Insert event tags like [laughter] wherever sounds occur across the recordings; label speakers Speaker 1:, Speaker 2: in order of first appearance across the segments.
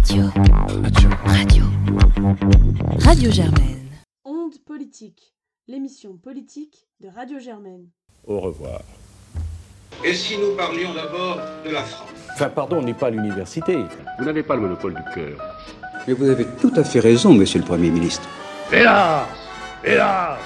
Speaker 1: Radio. Radio. Radio. Radio Germaine.
Speaker 2: Onde politique, l'émission politique de Radio Germaine.
Speaker 3: Au revoir.
Speaker 4: Et si nous parlions d'abord de la France?
Speaker 3: Enfin, pardon, on n'est pas à l'université.
Speaker 5: Vous n'avez pas le monopole du cœur.
Speaker 6: Mais vous avez tout à fait raison, monsieur le Premier ministre.
Speaker 5: Hélas Hélas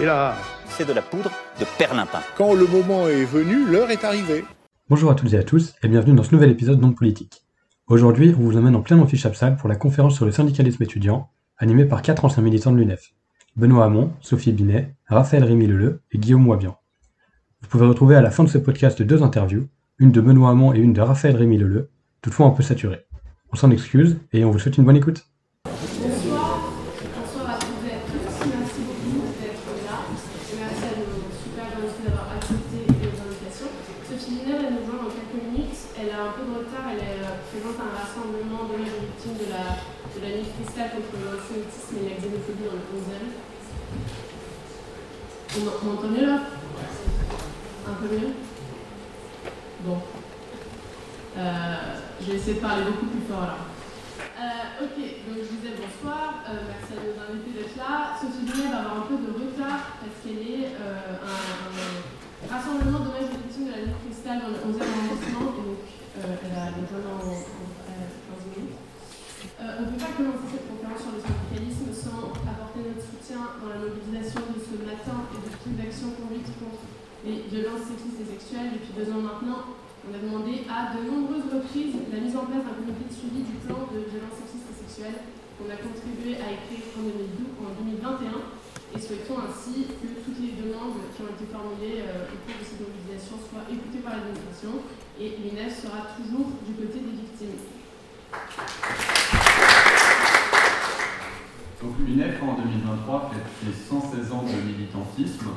Speaker 5: Hélas
Speaker 7: C'est de la poudre de perlimpin.
Speaker 8: Quand le moment est venu, l'heure est arrivée.
Speaker 9: Bonjour à toutes et à tous, et bienvenue dans ce nouvel épisode non politique. Aujourd'hui, on vous emmène en plein amphichapsal pour la conférence sur le syndicalisme étudiant, animée par quatre anciens militants de l'UNEF. Benoît Hamon, Sophie Binet, Raphaël Rémy-Leleu et Guillaume Moibian. Vous pouvez retrouver à la fin de ce podcast deux interviews, une de Benoît Hamon et une de Raphaël Rémy-Leleu, toutefois un peu saturées. On s'en excuse et on vous souhaite une bonne écoute.
Speaker 10: Bonsoir, bonsoir à toutes et à tous. Merci beaucoup d'être là. Et merci à nos super invités d'avoir accepté les invitations. Sophie Miner, elle nous rejoint dans quelques minutes. Elle a un peu de retard. Elle est, euh, présente à un rassemblement d'hommes et victimes de la, de la nuit cristal contre l'antisémitisme et la xénophobie dans le 11e. On, on m'entend mieux là Un peu mieux Bon. Euh, je vais de parler beaucoup plus fort là. Euh, ok, donc je vous disais bonsoir, euh, merci à nos invités d'être là. Sophie Binet va avoir un peu de retard parce qu'elle est euh, un, un rassemblement aux victimes de la nuit cristal dans le 11e arrondissement donc elle a besoin en, en, en 15 minutes. On ne peut pas commencer cette conférence sur le syndicalisme sans apporter notre soutien dans la mobilisation de ce matin et de toutes les actions conduites contre les violences sexistes et sexuelles depuis deux ans maintenant. On a demandé à de nombreuses reprises la mise en place d'un comité de suivi du plan de violence sexiste sexuelle qu'on a contribué à écrire en, 2012, en 2021 et souhaitons ainsi que toutes les demandes qui ont été formulées euh, au cours de cette mobilisation soient écoutées par l'administration et l'UNEF sera toujours du côté des victimes.
Speaker 11: Donc l'UNEF en 2023 fête ses 116 ans de militantisme,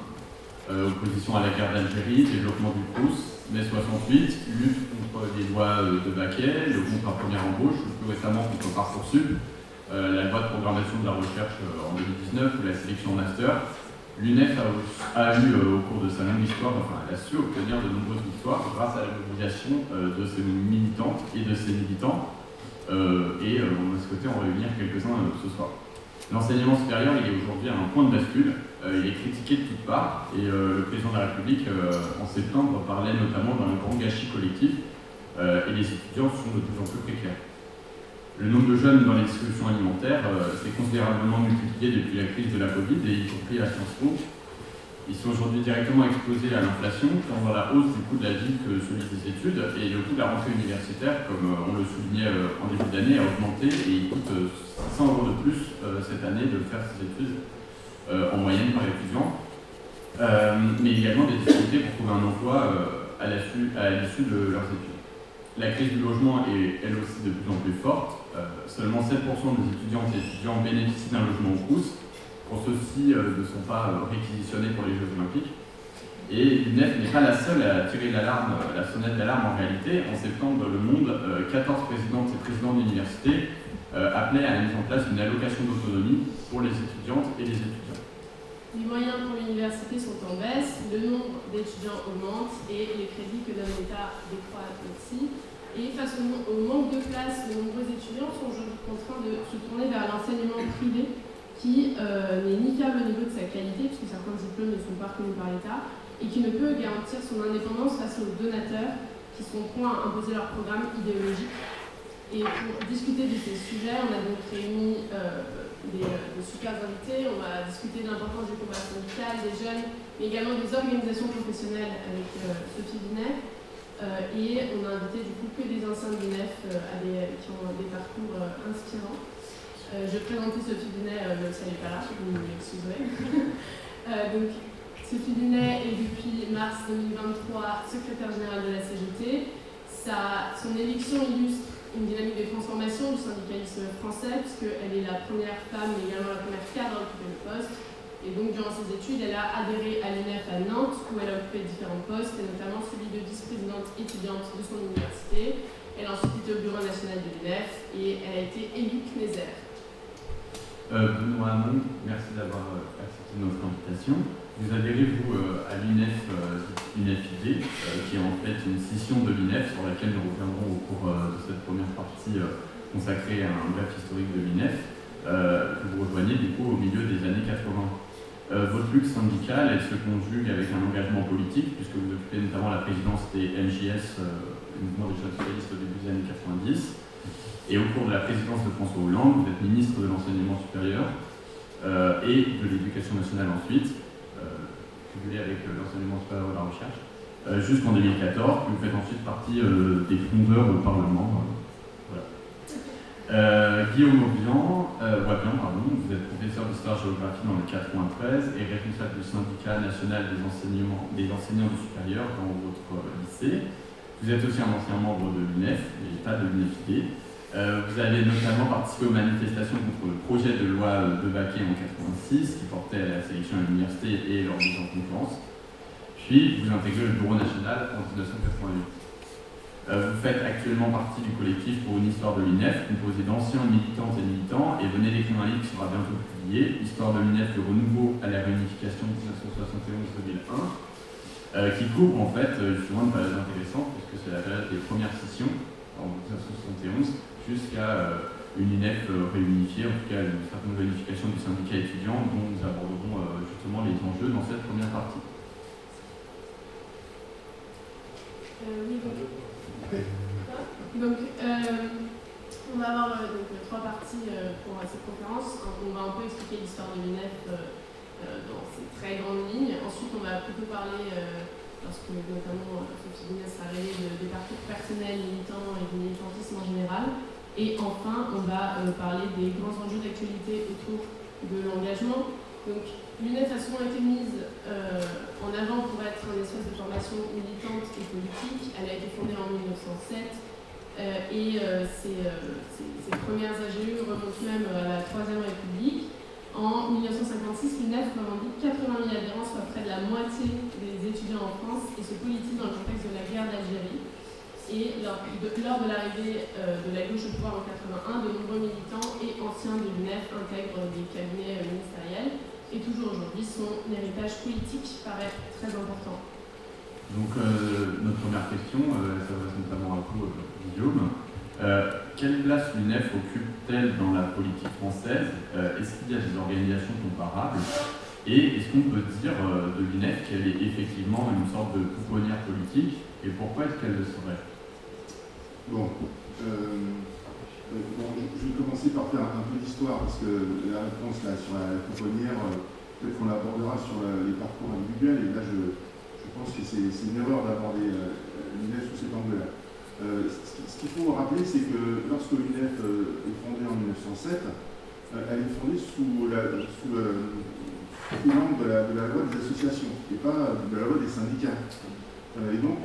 Speaker 11: euh, opposition à la guerre d'Algérie, développement du Crous, mai 68, lutte contre les lois euh, de Baquet, le à première embauche, plus récemment contre Parcoursup, euh, la loi de programmation de la recherche euh, en 2019 ou la sélection master. L'UNEF a, eu au cours de sa longue histoire, enfin elle a su obtenir de nombreuses victoires grâce à la mobilisation de ses militants et de ses militants. Et on a souhaité en réunir quelques-uns ce soir. L'enseignement supérieur il est aujourd'hui à un point de bascule. Euh, il est critiqué de toutes parts et euh, le président de la République, euh, en septembre, parlait notamment d'un grand gâchis collectif et les étudiants sont de plus en plus précaires. Le nombre de jeunes dans les distributions alimentaires s'est considérablement multiplié depuis la crise de la Covid et y compris à Sciences Po. Ils sont aujourd'hui directement exposés à l'inflation, tant dans la hausse du coût de la vie que celui des études, et le coût de la rentrée universitaire, comme on le soulignait en début d'année, a augmenté et il coûte 600 euros de plus cette année de faire ces études en moyenne par étudiant, euh, mais également des difficultés pour trouver un emploi euh, à l'issue de leurs études. La crise du logement est elle aussi de plus en plus forte. seulement 7% des étudiantes et étudiants bénéficient d'un logement au Crous. Pour ceux-ci ne sont pas réquisitionnés pour les Jeux Olympiques. Et l'UNEF n'est pas la seule à tirer l'alarme, la sonnette d'alarme en réalité. En septembre, dans le monde, 14 présidentes et présidents d'université appelaient à la mise en place d'une allocation d'autonomie pour les étudiantes et les étudiants.
Speaker 10: Les moyens pour l'université sont en baisse, le nombre d'étudiants augmente et les crédits que donne l'État décroît aussi. Et face au, manque de place, de nombreux étudiants sont aujourd'hui contraints de se tourner vers l'enseignement privé qui euh, n'est ni fiable au niveau de sa qualité, puisque certains diplômes ne sont pas reconnus par l'État, et qui ne peut garantir son indépendance face aux donateurs qui sont proints à imposer leur programme idéologique. Et pour discuter de ces sujets, on a donc réuni euh, des, des, super invités. On va discuter de l'importance du combat syndical, des jeunes, mais également des organisations professionnelles avec euh, Sophie Binet. Euh, et on a invité du coup que des anciens de l'UNEF euh, qui ont des parcours inspirants. je présenter Sophie Binet, même elle n'est pas là, vous m'excuserez. [laughs] donc, Sophie Binet est depuis mars 2023 secrétaire générale de la CGT. Son élection illustre une dynamique de transformation du syndicalisme français, puisqu'elle est la première femme, mais également la première cadre à occuper le poste. Et donc, durant ses études, elle a adhéré à l'UNEF à Nantes, où elle a occupé différents postes, et notamment celui de vice-présidente étudiante de son université. Elle a ensuite été au bureau national de l'UNEF, et elle a été élue Knéser.
Speaker 11: Euh, Benoît Hamon, merci d'avoir accepté notre invitation. Vous adhérez, vous, euh, à l'UNEF, euh, UNEF-ID, qui est en fait une scission de l'UNEF sur laquelle nous reviendrons au cours de cette première partie de consacrer un bref historique de l'INEF, vous rejoignez du coup au milieu des années 80. votre lutte syndicale, elle se conjugue avec un engagement politique, puisque vous occupez notamment la présidence des MJS, le mouvement des jeunes socialistes au début des années 90. Et au cours de la présidence de François Hollande, vous êtes ministre de l'enseignement supérieur et de l'éducation nationale ensuite, avec l'enseignement supérieur et la recherche. Euh, jusqu'en 2014, vous faites ensuite partie euh, des fondeurs au Parlement. Euh, Guillaume Wabian, pardon, vous êtes professeur d'histoire-géographie dans le 93 et responsable du syndicat national des, enseignants du supérieur dans votre lycée. Vous êtes aussi un ancien membre de l'UNEF, l'État de l'UNEFID. Vous avez notamment participé aux manifestations contre le projet de loi de Baquet en 86 qui portait la sélection à l'université et leur mise en concurrence. Puis, vous intégrez le Bureau national en 1988. Euh, vous faites actuellement partie du collectif pour une histoire de l'INEF, composé d'anciens militantes et militants, et venez d'écrire un livre qui sera bientôt publié, Histoire de l'INEF, le renouveau à la réunification 1971-2001, euh, qui couvre en fait euh, justement une période intéressante, puisque c'est la période des premières sessions, en 1971, jusqu'à une INEF réunifiée, en tout cas une certaine réunification du syndicat étudiant, dont nous aborderons justement les enjeux dans cette première partie.
Speaker 10: Euh, oui, donc, donc euh, on va avoir euh, donc, trois parties pour cette conférence. On va un peu expliquer l'histoire de l'UNEF dans ses très grandes lignes. Ensuite, on va plutôt parler, lorsque notamment Sophie Binet sera de, des parcours personnels militants et du militantisme en général. Et enfin, on va parler des grands enjeux d'actualité autour de l'engagement. Donc, L'UNEF a souvent été mise euh, en avant pour être une espèce de formation militante et politique. Elle a été fondée en 1907 euh, et euh, ses, premières AGE remontent même à la Troisième République. En 1956, l'UNEF revendique 80 000 adhérents, soit près de la moitié des étudiants en France, et se politique dans le contexte de la guerre d'Algérie. Et lors de, l'arrivée de la gauche au pouvoir en 81, de nombreux militants et anciens de l'UNEF intègrent des cabinets ministériels. Et toujours aujourd'hui, son héritage politique paraît très important.
Speaker 11: Donc euh, notre première question, euh, s'adresse notamment à vous, euh, Guillaume. quelle place l'UNEF occupe-t-elle dans la politique française? Est-ce qu'il y a des organisations comparables? Et est-ce qu'on peut dire de l'UNEF qu'elle est effectivement une sorte de pouponnière politique? Et pourquoi est-ce qu'elle le serait?
Speaker 12: Bon, euh, je vais commencer par faire un, peu d'histoire, parce que la réponse là, sur la pouponnière, euh, peut-être qu'on l'abordera sur les parcours individuels, et là je, pense que c'est une erreur d'aborder euh, l'UNEF sous cet angle-là. ce qu'il faut rappeler, c'est que lorsque l'UNEF est fondée en 1907, elle est fondée sous la, sous de, la, loi des associations, et pas de la loi des syndicats. Et donc,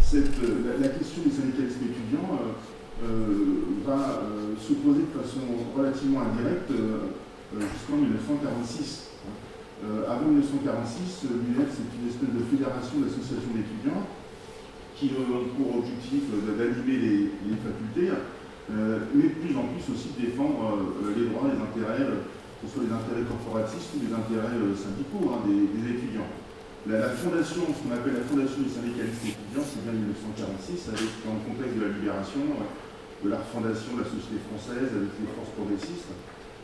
Speaker 12: cette, la, question des syndicalistes étudiants euh, va euh, se poser de façon relativement indirecte euh, jusqu'en 1946. avant 1946, l'UNEF, c'est une espèce de fédération d'associations d'étudiants qui ont pour objectif d'animer les, facultés, mais de plus en plus aussi de défendre les droits, les intérêts, que ce soit les intérêts corporatistes ou les intérêts syndicaux hein, des, étudiants. La, fondation, ce qu'on appelle la fondation des syndicalistes étudiants, c'est bien 1946, avec, dans le contexte de la libération, de la refondation de la société française avec les forces progressistes,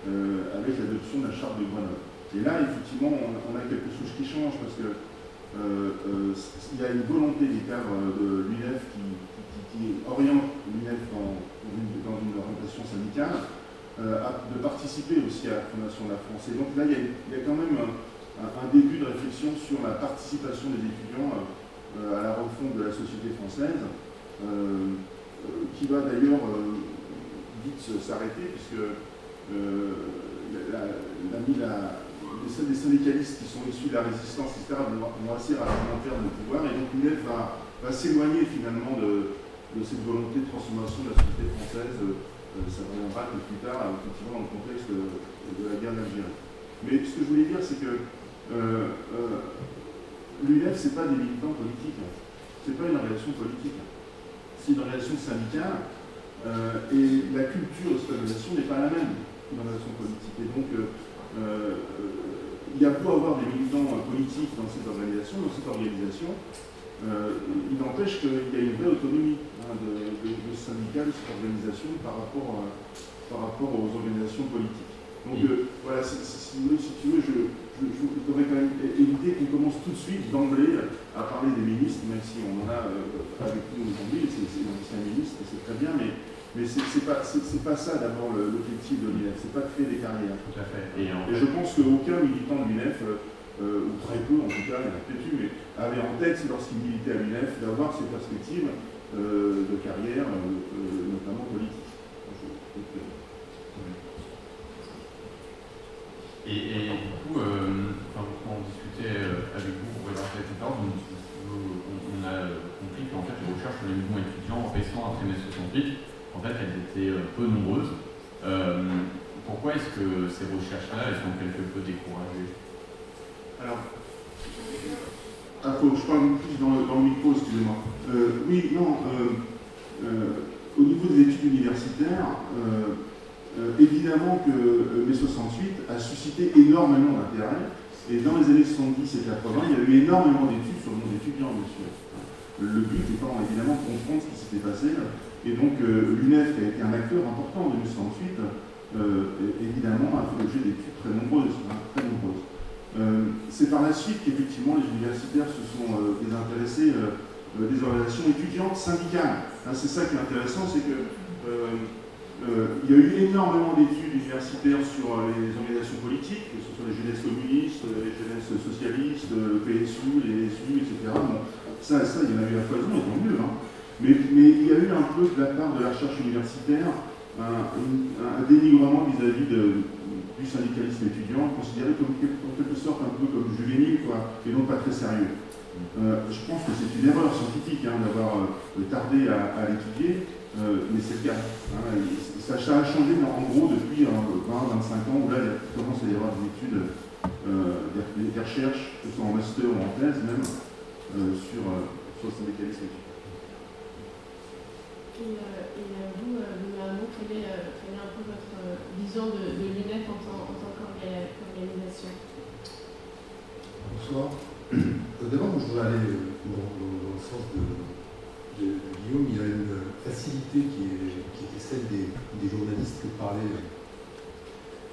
Speaker 12: euh, avec l'adoption de la charte de Grenoble. Et là, effectivement, on, a quelque chose qui change parce que euh, euh, il y a une volonté des cadres de l'UNEF qui, oriente l'UNEF dans, une, orientation syndicale, de participer aussi à la fondation de la France. Et donc là, il y a, quand même début de réflexion sur la participation des étudiants à la refonte de la société française. Euh, qui va d'ailleurs euh, vite s'arrêter, puisque euh, la, les syndicalistes qui sont issus de la résistance, etc., vont, assez rapidement perdre le pouvoir, et donc l'UNEF va, s'éloigner finalement de, cette volonté de transformation de la société française. ça reviendra un plus tard, effectivement, dans le contexte de, la guerre d'Algérie. Mais ce que je voulais dire, c'est que l'UNEF, ce n'est pas des militants politiques, ce n'est pas une relation politique c'est une relation syndicale, euh, et la culture de cette organisation n'est pas la même qu'une relation politique. Et donc, euh, euh, il y a beau avoir des militants politiques dans cette organisation, dans cette organisation, il n'empêche qu'il y a une vraie autonomie hein, de, de, de, syndicat, de cette organisation par rapport, par rapport aux organisations politiques. Donc voilà, si, si, si, tu veux, je, je, je voudrais quand même éviter qu'on commence tout de suite d'emblée à parler des ministres, même si on en a avec nous aujourd'hui, c'est un ministre, c'est très bien, mais mais ce n'est pas, pas ça d'abord l'objectif de l'INEF, c'est pas de créer des carrières.
Speaker 11: Tout à fait. Et,
Speaker 12: Et je pense qu'aucun militant de l'INEF, euh, ou très peu en tout cas, il y en a peut-être eu, mais avait en tête lorsqu'il militait à l'INEF d'avoir ces perspectives euh, de carrière, euh, notamment politique.
Speaker 11: Et, du coup, quand on discutait avec vous pour on, a compris qu'en fait les recherches sur les mouvements étudiants récents après mai 68 en fait, elles étaient peu nombreuses. Euh, pourquoi est-ce que ces recherches-là, elles sont quelque peu découragées?
Speaker 12: Alors, je parle plus dans le, micro, excusez-moi. Euh, oui, non, euh, euh, au niveau des études universitaires, euh, euh, évidemment que mai 68 a suscité énormément d'intérêt. Et dans les années 70 et 80, il y a eu énormément d'études sur le monde étudiant, monsieur. Le but étant évidemment de comprendre ce qui s'était passé et donc euh, l'UNEF, qui a été un acteur important de 1968, euh, évidemment a fait l'objet d'études très nombreuses. Hein, très nombreuses. Euh, c'est par la suite qu'effectivement les universitaires se sont euh, désintéressés euh, des organisations étudiantes syndicales. Hein, c'est ça qui est intéressant, c'est que il y a eu énormément d'études universitaires sur les organisations politiques, que ce soit les jeunesses communistes, les jeunesses socialistes, le PSU, les SU, etc. Bon, ça, ça, il y en a eu à foison, tant mieux. Hein. Mais, il y a eu un peu de la part de la recherche universitaire un, dénigrement vis-à-vis -vis du syndicalisme étudiant, considéré comme en quelque sorte un peu comme juvénile, quoi, et non pas très sérieux. Euh, je pense que c'est une erreur scientifique hein, d'avoir euh, tardé à l'étudier, euh, mais c'est le cas. Hein, ça, ça, a changé en gros depuis 20-25 ans, où là il commence à y avoir des études, euh, des, des, recherches, que ce soit en master ou en thèse même, euh, sur, sur le syndicalisme étudiant.
Speaker 10: Et, euh, et euh, vous, Benoît quelle, est, quelle est un peu votre vision de, de l'UNEF en tant, en tant qu'organisation?
Speaker 13: Bonsoir. D'abord, je voudrais aller dans, dans, dans le sens de, de, de, Guillaume. Il y a une facilité qui, était celle des, journalistes qui parlaient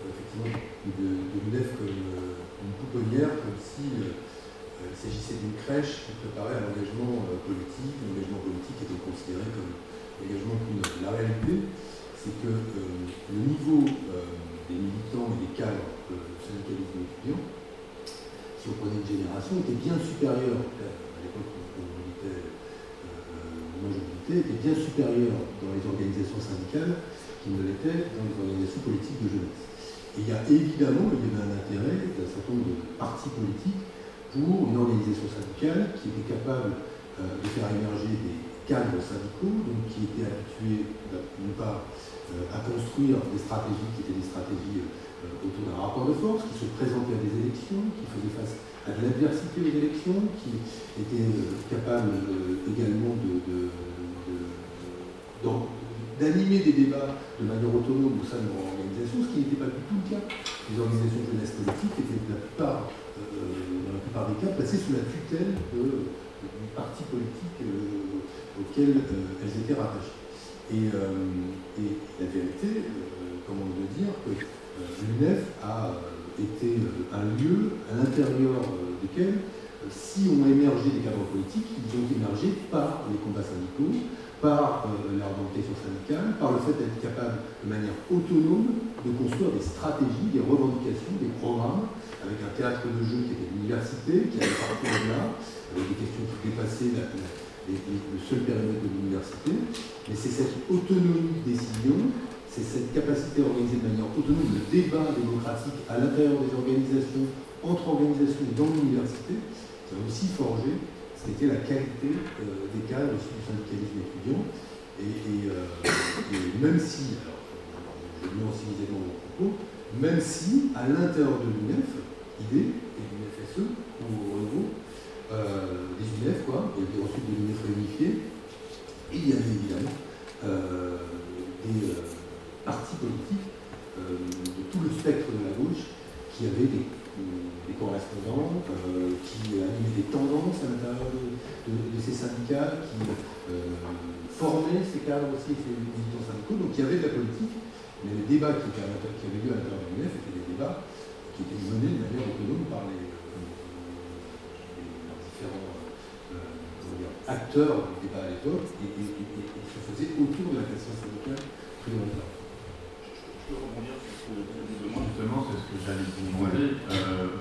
Speaker 13: effectivement de, de comme une pouponnière, comme si euh, s'agissait d'une crèche qui préparait à l'engagement politique. L'engagement politique était considéré comme engagement plus La réalité, c'est que euh, le niveau euh, des militants et des cadres du syndicalisme étudiant, si on prenait une génération, était bien supérieur, l'époque où on militait, euh, était bien supérieur dans les organisations syndicales qu'il ne l'était dans les organisations politiques de jeunesse. Et il y a évidemment, un intérêt d'un certain nombre de partis politiques pour une organisation syndicale qui était capable de faire émerger des cadres syndicaux, donc qui étaient habitués, d'une part, euh, à construire des stratégies qui étaient des stratégies euh, autour d'un rapport de force, qui se présentaient à des élections, qui faisaient face à de l'adversité des élections, qui étaient euh, capables également de, de, d'animer des débats de manière autonome au sein de leur organisation, ce qui n'était pas du tout le cas. Les organisations de jeunesse politique étaient euh, dans la plupart des cas placées sous la tutelle de partis politiques euh, auxquels euh, elles étaient rattachées. Et, la vérité, comment le dire, que l'UNEF a été un lieu à l'intérieur duquel, si ont émergé des cadres politiques, ils ont émergé par les combats syndicaux, par euh, syndicale, par le fait d'être capable de manière autonome de construire des stratégies, des revendications, des programmes, avec un théâtre de jeu qui était l'université, qui avait parcours là, avec des questions qui dépassaient le seul périmètre de l'université, mais c'est cette autonomie de décision, c'est cette capacité à organiser de manière autonome le débat démocratique à l'intérieur des organisations, entre organisations et dans l'université, qui a aussi forgé ce qu'était la qualité euh, des cadres du syndicalisme étudiant. Et, euh, et même si, alors je nuance immédiatement mon propos, même si à l'intérieur de l'UNEF, ID et de l'UNFSE, ou au niveau, des UNEF, quoi, et puis ensuite des UNEF réunifiés. Et il y avait évidemment euh, des partis politiques de tout le spectre de la gauche qui avaient des correspondants, qui animaient des tendances à l'intérieur de, ces syndicats, qui formaient ces cadres aussi, ces militants syndicaux, donc il y avait de la politique, mais les débats qui, qui avaient lieu à l'intérieur de l'UNEF étaient des débats qui étaient menés de manière autonome par les, différents acteurs du débat à l'époque et, et, et, et, se faisaient autour de la question syndicale prioritaire.
Speaker 11: Je peux rebondir sur ce que vous demandez Justement, c'est ce que j'allais vous demander. Euh,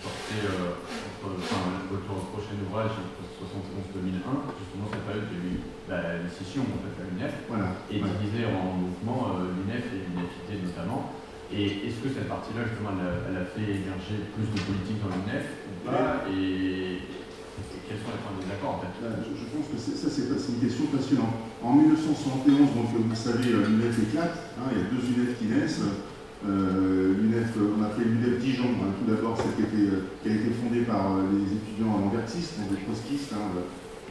Speaker 11: sortez euh, entre, enfin, votre prochain ouvrage, 71-2001, justement cette période de la décision en fait, à l'UNEF,
Speaker 12: voilà,
Speaker 11: et
Speaker 12: voilà.
Speaker 11: divisée en mouvements euh, l'UNEF et l'UNEFIT notamment. Et est-ce que cette partie-là, justement, elle a, elle a, fait émerger plus de politique dans l'UNEF ou pas et, et, quels sont les points de désaccord en fait
Speaker 12: je, je, pense que ça, c'est une question passionnante. En 1971, donc, vous savez, l'UNEF éclate, hein, il y a deux UNEF qui naissent. Euh, l'UNEF, on a fait l'UNEF Dijon, hein, tout d'abord, celle qui, était, qui a été fondée par les étudiants languertistes, donc des trotskistes, hein,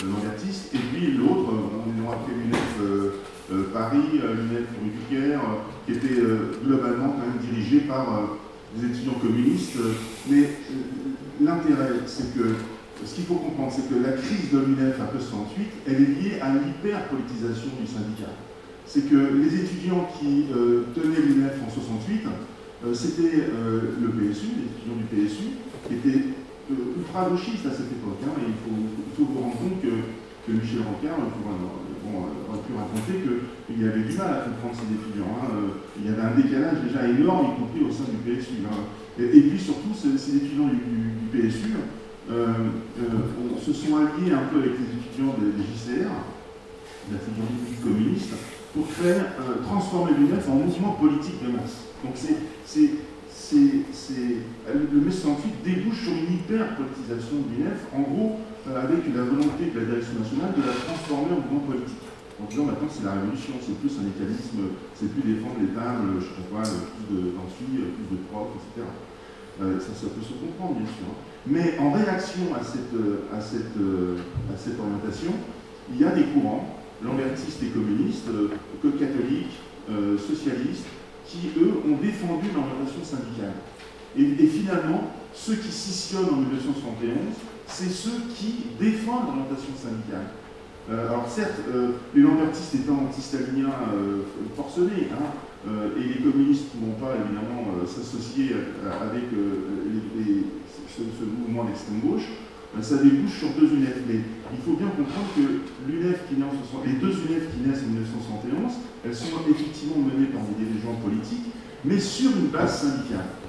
Speaker 12: languertistes. Et puis l'autre, on aura fait l'UNEF euh, euh, Paris, l'UNEF Rue du Caire, qui était globalement dirigée par des étudiants communistes. Mais l'intérêt, c'est que ce qu'il faut comprendre, c'est que la crise de l'UNEF après 68, elle est liée à l'hyper-politisation du syndicat. C'est que les étudiants qui euh, tenaient l'UNEF en 68, euh, c'était euh, le PSU, les étudiants du PSU, qui étaient ultra-gauchistes à cette époque. Hein, et il faut, vous rendre compte que, Michel bon, aurait pu raconter qu'il y avait du mal à comprendre ces étudiants. Hein. il y avait un décalage déjà énorme, y compris au sein du PSU. Hein. Et, puis surtout, ces, étudiants du, PSU, se sont alliés un peu avec les étudiants des, des JCR, de la communiste, pour faire euh, transformer l'UNEF en mouvement politique de masse. Donc c'est, le mai 68 débouche sur une hyper-politisation de l'UNEF, en gros avec la volonté de la direction nationale de la transformer en mouvement politique. En disant maintenant c'est la révolution, c'est plus syndicalisme, c'est plus défendre les tables, je sais pas plus d'amphi, plus de profs, etc. Euh, ça, ça peut se comprendre bien sûr. Mais en réaction à cette, à, cette, à cette orientation, il y a des courants, lambertistes et communistes, que catholiques, euh, socialistes, qui, eux, ont défendu l'orientation syndicale. Et, finalement, ceux qui scissionnent en 1971, c'est ceux qui défendent l'orientation syndicale. Euh, alors certes, euh, les lambertistes étant anti-staliniens forcenés, hein, euh, et les communistes ne vont pas évidemment euh, s'associer avec euh, ce, mouvement d'extrême gauche, ça débouche sur deux UNEF. Mais il faut bien comprendre que l'UNEF qui naît en 60, les deux UNEF qui naissent en 1971, elles sont effectivement menées par des dirigeants politiques, mais sur une base syndicale.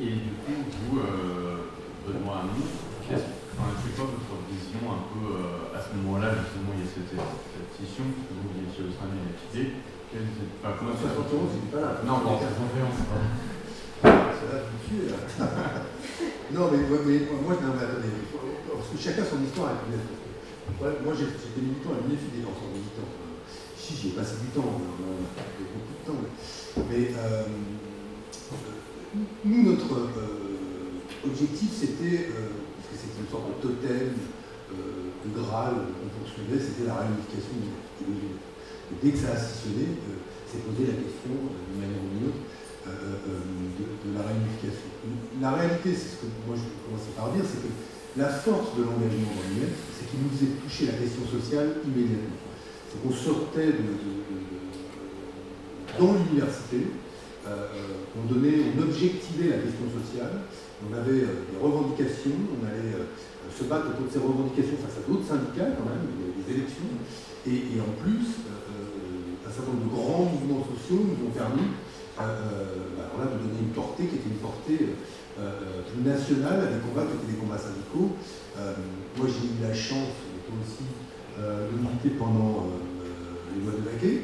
Speaker 11: Et du coup, vous, euh, Benoît Hamon, enfin, c'est quoi votre vision un peu euh, à ce moment-là, justement, il y a cette, cette scission, parce que vous étiez au sein de l'identité. Enfin, comment ça se
Speaker 13: retrouve c'est pas là.
Speaker 11: Non, bon, c'est
Speaker 13: Ça. [laughs] non, mais, moi, attendez, parce que chacun son histoire avec l'UNEF. Moi, j'étais militant à l'UNEF, il est en militant. Si, j'y ai passé du temps, on a passé beaucoup de temps. Mais euh, nous, notre euh, objectif, c'était, euh, parce que c'était une sorte de totem, euh, de Graal qu'on poursuivait, c'était la réunification. Et dès que ça a scissionné, euh, s'est posé la question, euh, d'une manière ou d'une autre, de, de, la réunification. La réalité, c'est ce que moi je commençais par dire, c'est que la force de l'engagement dans l'UNEF, c'est qu'il nous faisait toucher la question sociale immédiatement. C'est qu'on sortait dans l'université, euh, on donnait, on objectivait la question sociale, on avait euh, des revendications, on allait euh, se battre de ces revendications face à d'autres syndicats quand même, il y avait des élections, et, en plus, euh, un certain nombre de grands mouvements sociaux nous ont permis bah, voilà, de donner une portée qui était une portée plus nationale à des combats qui étaient des combats syndicaux. moi j'ai eu la chance, toi aussi, de militer pendant les lois de Baquet.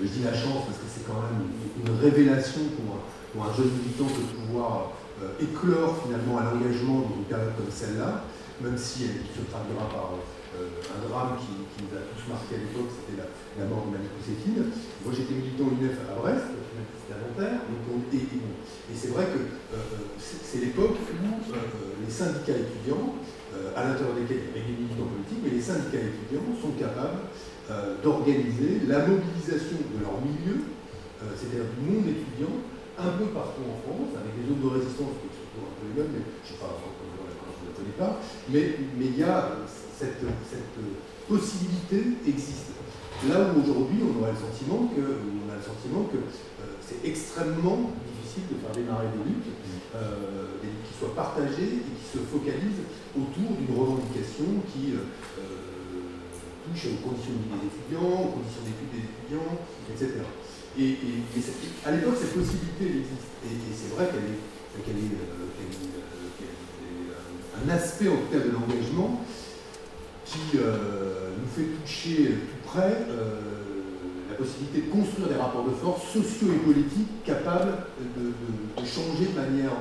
Speaker 13: Je dis la chance parce que c'est quand même une, révélation pour, pour, un jeune militant de pouvoir euh, éclore finalement à l'engagement dans une période comme celle-là, même si elle se traduira par euh, un drame qui, nous a tous marqué à l'époque, c'était la, mort de Malik Séfine. Moi j'étais militant UNEF à Brest, c'était à Nanterre, et, et, et c'est vrai que euh, c'est l'époque où les syndicats étudiants, à l'intérieur desquels il y avait des militants politiques, mais les syndicats étudiants sont capables d'organiser la mobilisation de leur milieu, c'est-à-dire du monde étudiant, un peu partout en France, avec des zones de résistance qui sont un peu les mêmes, mais je ne sais pas, pas, mais, mais il y a cette, cette possibilité existe. Là où aujourd'hui on aurait le sentiment que, on a le sentiment que euh, c'est extrêmement difficile de faire démarrer des luttes, euh, des luttes qui soient partagées et qui se focalisent autour d'une revendication qui euh, touche aux conditions de vie des étudiants, aux conditions d'études des étudiants, etc. Et, à l'époque, cette possibilité existe. Et, c'est vrai qu'elle est, qu est, un aspect, en tout cas, de l'engagement qui nous fait toucher tout près la possibilité de construire des rapports de force sociaux et politiques capables de, changer de manière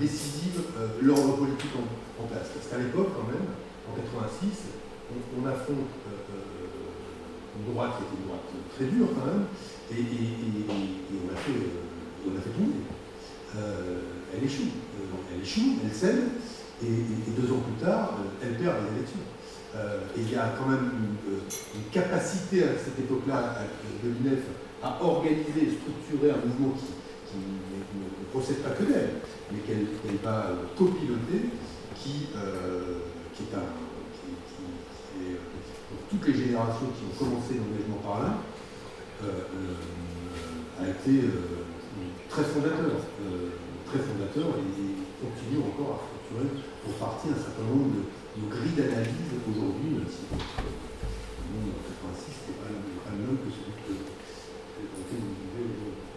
Speaker 13: décisive l'ordre politique en, place. Parce qu'à l'époque, quand même, en 86, on, affronte une droite qui était une droite très dure quand même, et, on, a fait, on fait tomber. elle échoue. elle échoue, elle cède, et, deux ans plus tard, elle perd les élections. Euh, et il y a quand même une, capacité à cette époque-là de l'UNEF à organiser et structurer un mouvement qui, ne, procède pas que d'elle, mais qu'elle va copiloter, qui, euh, qui est un, qui, pour toutes les générations qui ont commencé l'engagement par là, euh, a été très fondateur, très fondateur et, continue encore à pour partie un certain nombre de une grille d'analyse aujourd'hui, même si le monde en 86 n'était pas, le même que celui que, lequel vous vivez aujourd'hui.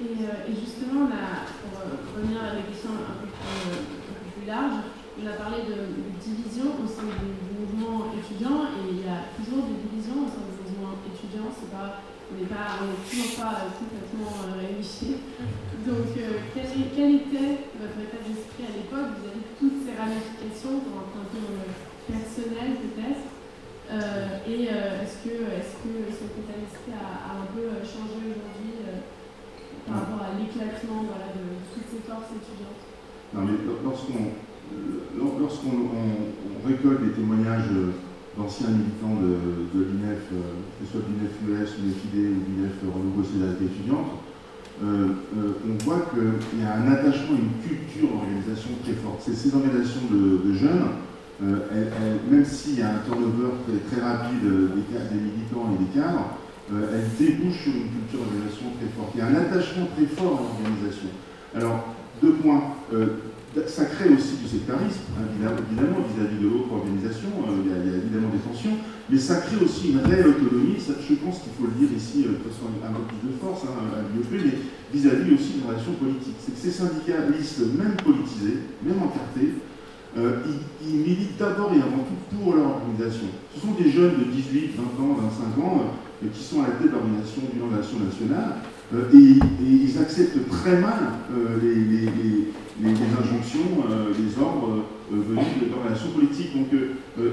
Speaker 10: Et, euh, et, justement, là, pour euh, revenir à des questions un peu plus, euh, un peu plus larges, on a parlé de, de, division au sein du, mouvement étudiant et il y a toujours des divisions au sein du mouvement étudiant. C'est pas, on n'est toujours pas complètement réunifié. Donc, quel, quel, était votre état d'esprit à l'époque vis-à-vis de toutes ces ramifications pour dans le personnel peut-être euh, Et euh, est-ce que, est que cet état d'esprit a, un peu changé aujourd'hui euh, par rapport à l'éclatement de toutes ces forces étudiantes?
Speaker 12: Non, mais lorsqu'on récolte des témoignages d'anciens militants de, de l'INEF, que ce soit l'INEF US, l'INEF ID ou l'INEF Renouveau Solidarité étudiante, euh, euh, on voit qu'il y a un attachement, une culture d'organisation très forte. Ces organisations de, jeunes, euh, même s'il y a un turnover très, très rapide des, des, militants et des cadres, elles débouchent sur une culture d'organisation très forte. Il y a un attachement très fort à l'organisation. Alors, deux points ça crée aussi du sectarisme, hein, évidemment, vis-à-vis de l'autre organisation, il, y a, évidemment des tensions, mais ça crée aussi une réelle autonomie, ça, je pense qu'il faut le dire ici euh, de façon un peu plus de force hein, à l'IEP, mais vis-à-vis aussi d'une relation politique. C'est que ces syndicalistes, même politisés, même encartés, euh, ils, militent d'abord et avant tout pour leur organisation. Ce sont des jeunes de 18, 20 ans, 25 ans euh, qui sont à la tête de d'une organisation nationale et, ils acceptent très mal les, injonctions, les ordres venus de l'organisation politique. Donc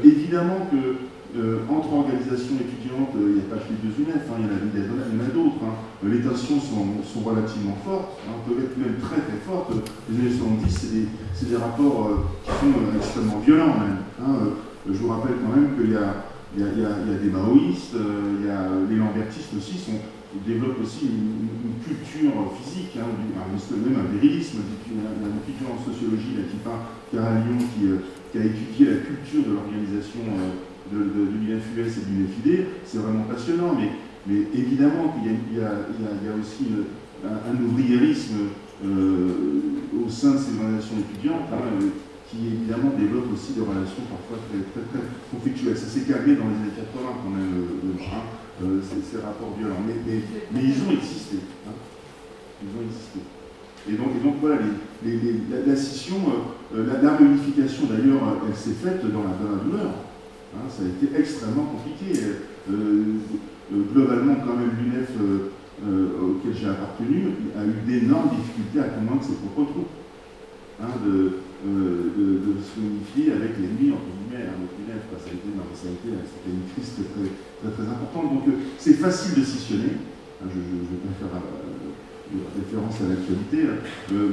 Speaker 12: évidemment que euh, entre organisations étudiantes, euh, il n'y a pas que les deux UNEF, hein, il y en a, d'autres. Hein. Les tensions sont, relativement fortes, hein, peuvent être même très très fortes. Les années 70, c'est des, rapports euh, qui sont extrêmement violents même. je vous rappelle quand même qu'il y, a, des maoïstes, il y a, les lambertistes aussi sont, développent aussi une, culture physique, même un virilisme, une, une culture en sociologie là, qui à Lyon qui, qui, a étudié la culture de l'organisation de, de, de et du FID, c'est vraiment passionnant, mais, évidemment qu'il y, a aussi un, ouvriérisme euh, au sein de ces organisations étudiantes, hein, qui évidemment développe aussi des relations parfois très, très, très conflictuelles. Ça s'est calmé dans les années 80 quand même, le, hein, euh, ces, rapports violents, mais, ils ont existé. Hein. Ils ont existé. Et donc, voilà, la, scission, euh, la, la réunification d'ailleurs, elle s'est faite dans la, dans la douleur. Ça a été extrêmement compliqué. Euh, euh, globalement, quand même, l'UNEF euh, auquel j'ai appartenu a eu d'énormes difficultés à convaincre ses propres troupes hein, de, de, se unifier avec l'ennemi, entre hein, été, c'était une crise très, très, importante. Donc, c'est facile de scissionner. je, je, je préfère référence à l'actualité. Euh,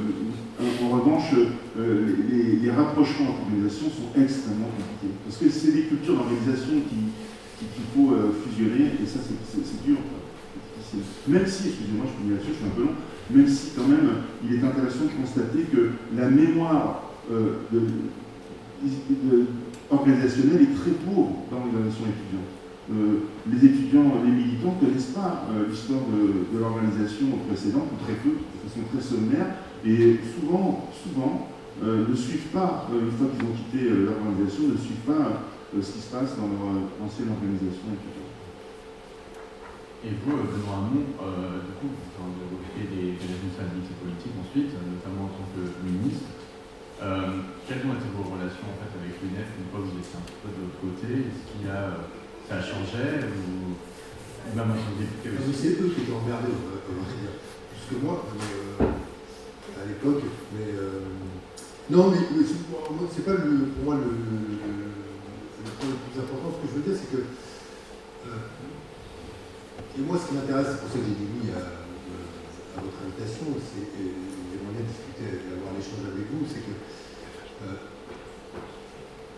Speaker 12: en, revanche, euh, les, rapprochements entre organisations sont extrêmement compliqués. Parce que c'est des cultures d'organisation qu'il qui, faut euh, fusionner, et ça, c'est dur. Même si, excusez-moi, je suis un peu long, même si quand même il est intéressant de constater que la mémoire euh, de, organisationnelle est très pauvre dans l'organisation étudiante. Euh, les étudiants, les militants ne connaissent pas euh, l'histoire de, l'organisation précédente, ou très peu, de façon très sommaire, et souvent, souvent euh, ne suivent pas, une fois qu'ils ont quitté l'organisation, ne suivent pas ce qui se passe dans leur ancienne organisation étudiante.
Speaker 11: Et vous, Benoît Hamon, du coup, vous occupez des, des responsabilités politiques ensuite, notamment en tant que ministre. Quelles ont été vos relations en fait, avec l'UNEF une fois que vous étiez un peu de l'autre côté? Est-ce qu'il a ça a changé ou, même
Speaker 13: aussi C'est eux qui étaient emmerdés, plus que moi, euh, à l'époque. Mais euh, non, mais, c'est pas le, pour moi le, point le plus important. Ce que je veux dire, c'est que euh, et moi, ce qui m'intéresse, c'est pour ça que j'ai dit oui à, à votre invitation, c'est j'aimerais bien discuter, avoir l'échange avec vous, c'est que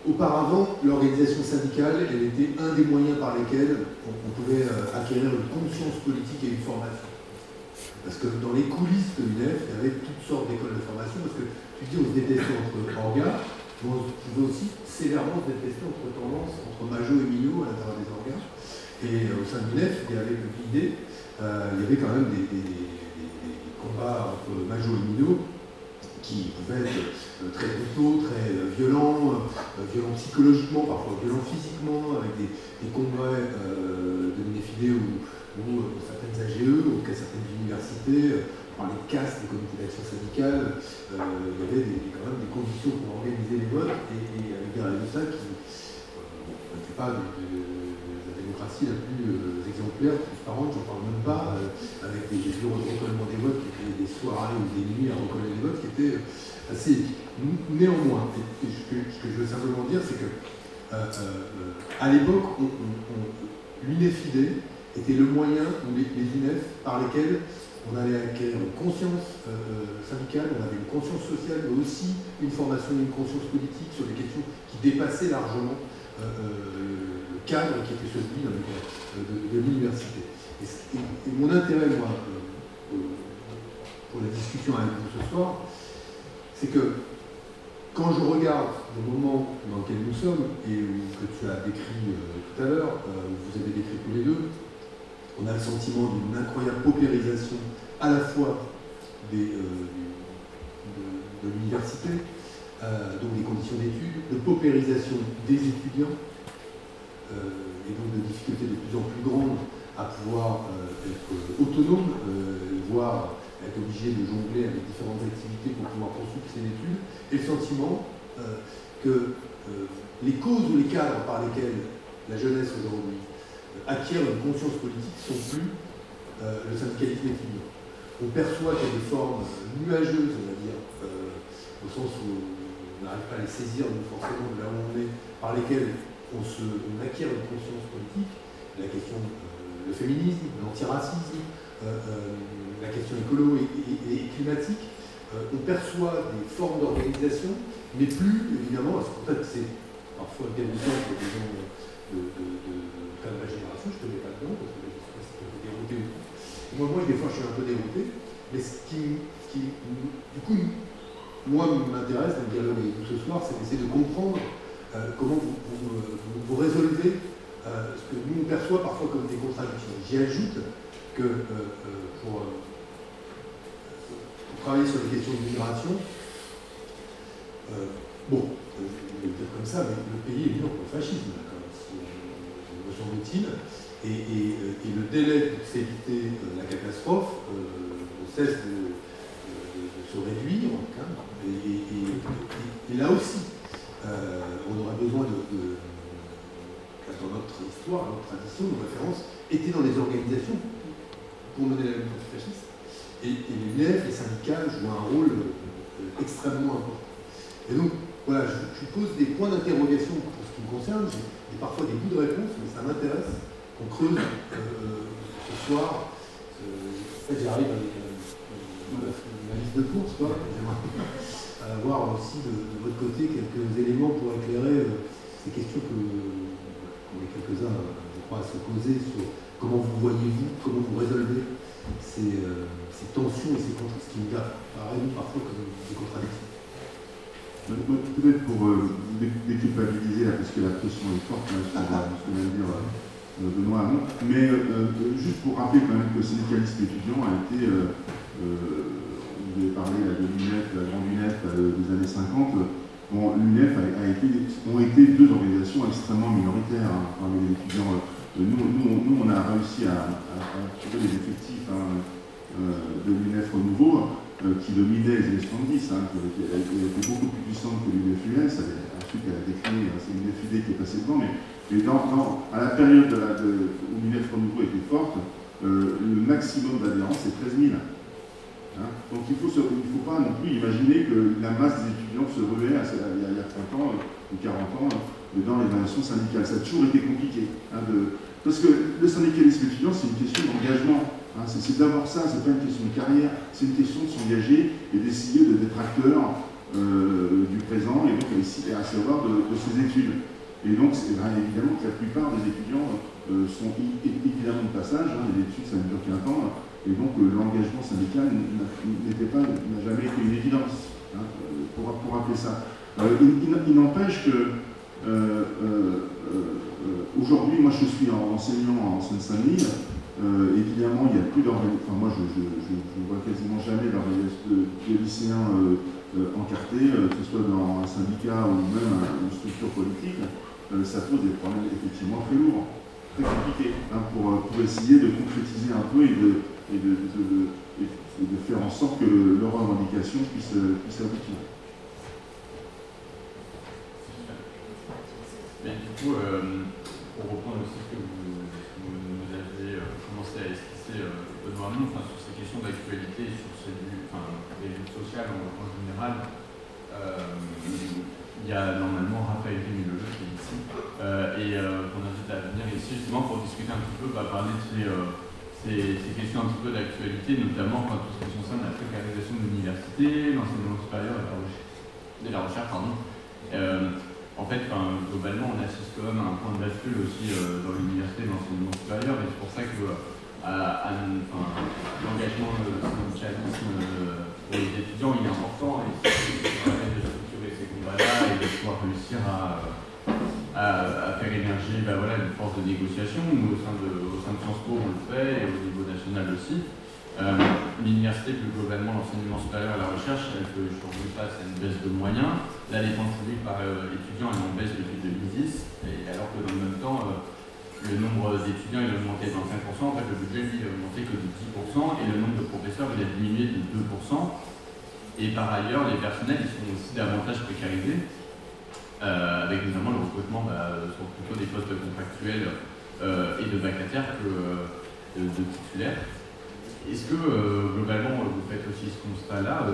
Speaker 13: Auparavant, l'organisation syndicale, elle était un des moyens par lesquels on, pouvait euh, acquérir une conscience politique et une formation. Parce que dans les coulisses de l'UNEF, il y avait toutes sortes d'écoles de formation, parce que tu dis on se détestait entre organes, mais on pouvait aussi sévèrement se détester entre tendances, entre Majo et Mignot à l'intérieur des organes. Et euh, au sein de l'UNEF, il y avait l'idée, euh, il y avait quand même des combats entre Majo et Mignot qui pouvaient être euh, très brutaux, très euh, violents, euh, violents psychologiquement, parfois violents physiquement, avec des, congrès de Minefide ou, ou certaines AGE, ou certaines universités, par les castes des comités d'action syndicale, il y avait quand même des conditions pour organiser les votes et, avec des résultats qui n'étaient pas de, la démocratie la plus euh, exemplaire, transparente, j'en parle même pas, euh, avec des, bureaux de des votes, qui soirées ou des nuits à recoller les votes, qui étaient assez Néanmoins, et, ce, que, je veux simplement dire, c'est que euh, euh, à l'époque, l'UNEFIDE était le moyen, ou les, les UNEF, par lesquels on allait acquérir une conscience euh, syndicale, on avait une conscience sociale, mais aussi une formation, une conscience politique sur des questions qui dépassaient largement euh, le cadre qui était celui de, l'université. Et, mon intérêt, moi, pour la discussion avec vous ce soir, c'est que quand je regarde le moment dans lequel nous sommes, et que tu as décrit euh, tout à l'heure, euh, vous avez décrit tous les deux, on a le sentiment d'une incroyable paupérisation à la fois euh, de, de l'université, donc des conditions d'études, de paupérisation des étudiants, et donc de difficultés de plus en plus grandes à pouvoir être autonomes, voire obligé de jongler avec différentes activités pour pouvoir poursuivre ses études, et le sentiment euh, que euh, les causes ou les cadres par lesquels la jeunesse aujourd'hui euh, acquiert une conscience politique sont plus le syndicalisme étudiant. On perçoit qu'il y a des formes nuageuses, on va dire, au sens où on n'arrive pas à les saisir forcément de là où on est, par lesquelles on, se, acquiert une conscience politique, la question, le féminisme, l'antiracisme, la question écolo et, climatique, euh, on perçoit des formes d'organisation, mais plus évidemment, c'est pour ça que c'est parfois déroutant pour des gens de, de, de, ma génération, je ne te mets pas dedans, parce que je sais pas si dérouté ou. Moi, moi, des fois, je suis un peu dérouté, mais ce qui, du coup, moi, m'intéresse dans le dialogue avec vous ce soir, c'est d'essayer de comprendre euh, comment vous, vous, résolvez euh, ce que nous on perçoit parfois comme des contradictions. J'y ajoute que pour, travailler sur les questions de migration, bon, je vais le dire comme ça, mais le pays est mûr pour le fascisme, me semble-t-il, et, et, et, le délai pour s'éviter la catastrophe ne cesse de, de, se réduire, et, et, là aussi, euh, on aurait besoin de, de, dans notre histoire, notre tradition, nos références étaient dans les organisations pour mener la lutte antifasciste. Et, et l'UNEF, les syndicats jouent un rôle euh, extrêmement important. Et donc, voilà, je, je pose des points d'interrogation pour ce qui me concerne. J'ai parfois des bouts de réponse, mais ça m'intéresse euh, ce soir. Euh, j'arrive avec euh, ma liste de courses, quoi. J'aimerais avoir aussi de, votre côté quelques éléments pour éclairer ces questions que qu'on quelques-uns, je crois, à se poser sur comment vous voyez-vous, comment vous résolvez ces, ces tensions et ces contradictions, ce qui nous apparaît parfois comme des contradictions
Speaker 12: Peut-être pour euh, déculpabiliser, là, parce que la pression est forte, là, ce que vient de dire euh, Benoît Hamon, mais euh, juste pour quand même que le syndicalisme étudiant a été, vous avez parlé de l'UNEF, la grande UNEF des années 50, bon, l'UNEF a, été, ont été deux organisations extrêmement minoritaires hein, parmi les étudiants. Nous, nous, nous, on a réussi à, à, trouver les effectifs hein, de l'UNEF Renouveau euh, qui dominait les années 70, hein, qui elle était beaucoup plus puissante que l'UNFUS, ensuite elle a décliné, c'est l'UNFUD qui est passé devant, mais, mais à la période où l'UNEF Renouveau était forte, euh, le maximum d'adhérents c'est 13 000. Hein? Donc il ne faut, pas non plus imaginer que la masse des étudiants se ruait à, il, y a, il y a 30 ans ou 40 ans dans les relations syndicales. Ça a toujours été compliqué. Hein, parce que le syndicalisme étudiant, c'est une question d'engagement. Hein, c'est d'abord ça, c'est pas une question de carrière, c'est une question de s'engager et d'essayer d'être acteur euh, du présent et donc à, savoir de, de, ses études. Et donc, bien évidemment que la plupart des étudiants euh, sont évidemment de passage, hein, les études ça ne dure qu'un temps, et donc euh, l'engagement syndical n'était pas, n'a jamais été une évidence, hein, pour, pour, rappeler ça. Euh, il, n'empêche que aujourd'hui, moi je suis enseignant en Seine-Saint-Denis, évidemment, il n'y a plus d'organisation. Enfin, moi, je ne vois quasiment jamais d'organisation de, lycéens encartés, que ce soit dans un syndicat ou même une structure politique. ça pose des problèmes effectivement très lourds, très compliqués, hein, pour, pour, essayer de concrétiser un peu et de, faire en sorte que leur revendication puisse, puisse aboutir.
Speaker 11: Mais du coup, pour reprendre aussi ce que vous commencé à esquisser euh, Benoît Hamon, enfin, sur ces questions d'actualité, sur ces enfin, luttes sociales en, général. Euh, il y a normalement Raphaël Rémy qui est ici, euh, et euh, ici justement pour discuter un petit peu, bah, parler de ces, euh, ces, ces, questions un petit peu d'actualité, notamment quand tout ce qui concerne la précarisation de l'université, l'enseignement supérieur et la recherche, de la recherche. Pardon. en fait, globalement, on assiste quand même à un point de bascule aussi dans l'université et l'enseignement supérieur, et c'est pour ça que l'engagement syndicalisme pour les étudiants il est important et ça permet de structurer ces combats-là et de pouvoir réussir à, à, à ben voilà, une force de négociation. Nous, au sein de, au sein de on le fait et au niveau national aussi. Euh, L'université, plus globalement, l'enseignement supérieur et la recherche, elle fait aujourd'hui face à une baisse de moyens. La dépense publique par euh, étudiant est en baisse depuis 2010, et alors que dans le même temps, euh, le nombre d'étudiants a augmenté de 25%, en fait le budget lui a augmenté que de 10%, et le nombre de professeurs il a diminué de 2%. Et par ailleurs, les personnels ils sont aussi davantage précarisés, euh, avec notamment le recrutement bah, sur plutôt des postes contractuels euh, et de vacataires que euh, de, de, titulaires. Est-ce que euh, globalement vous faites aussi ce constat-là,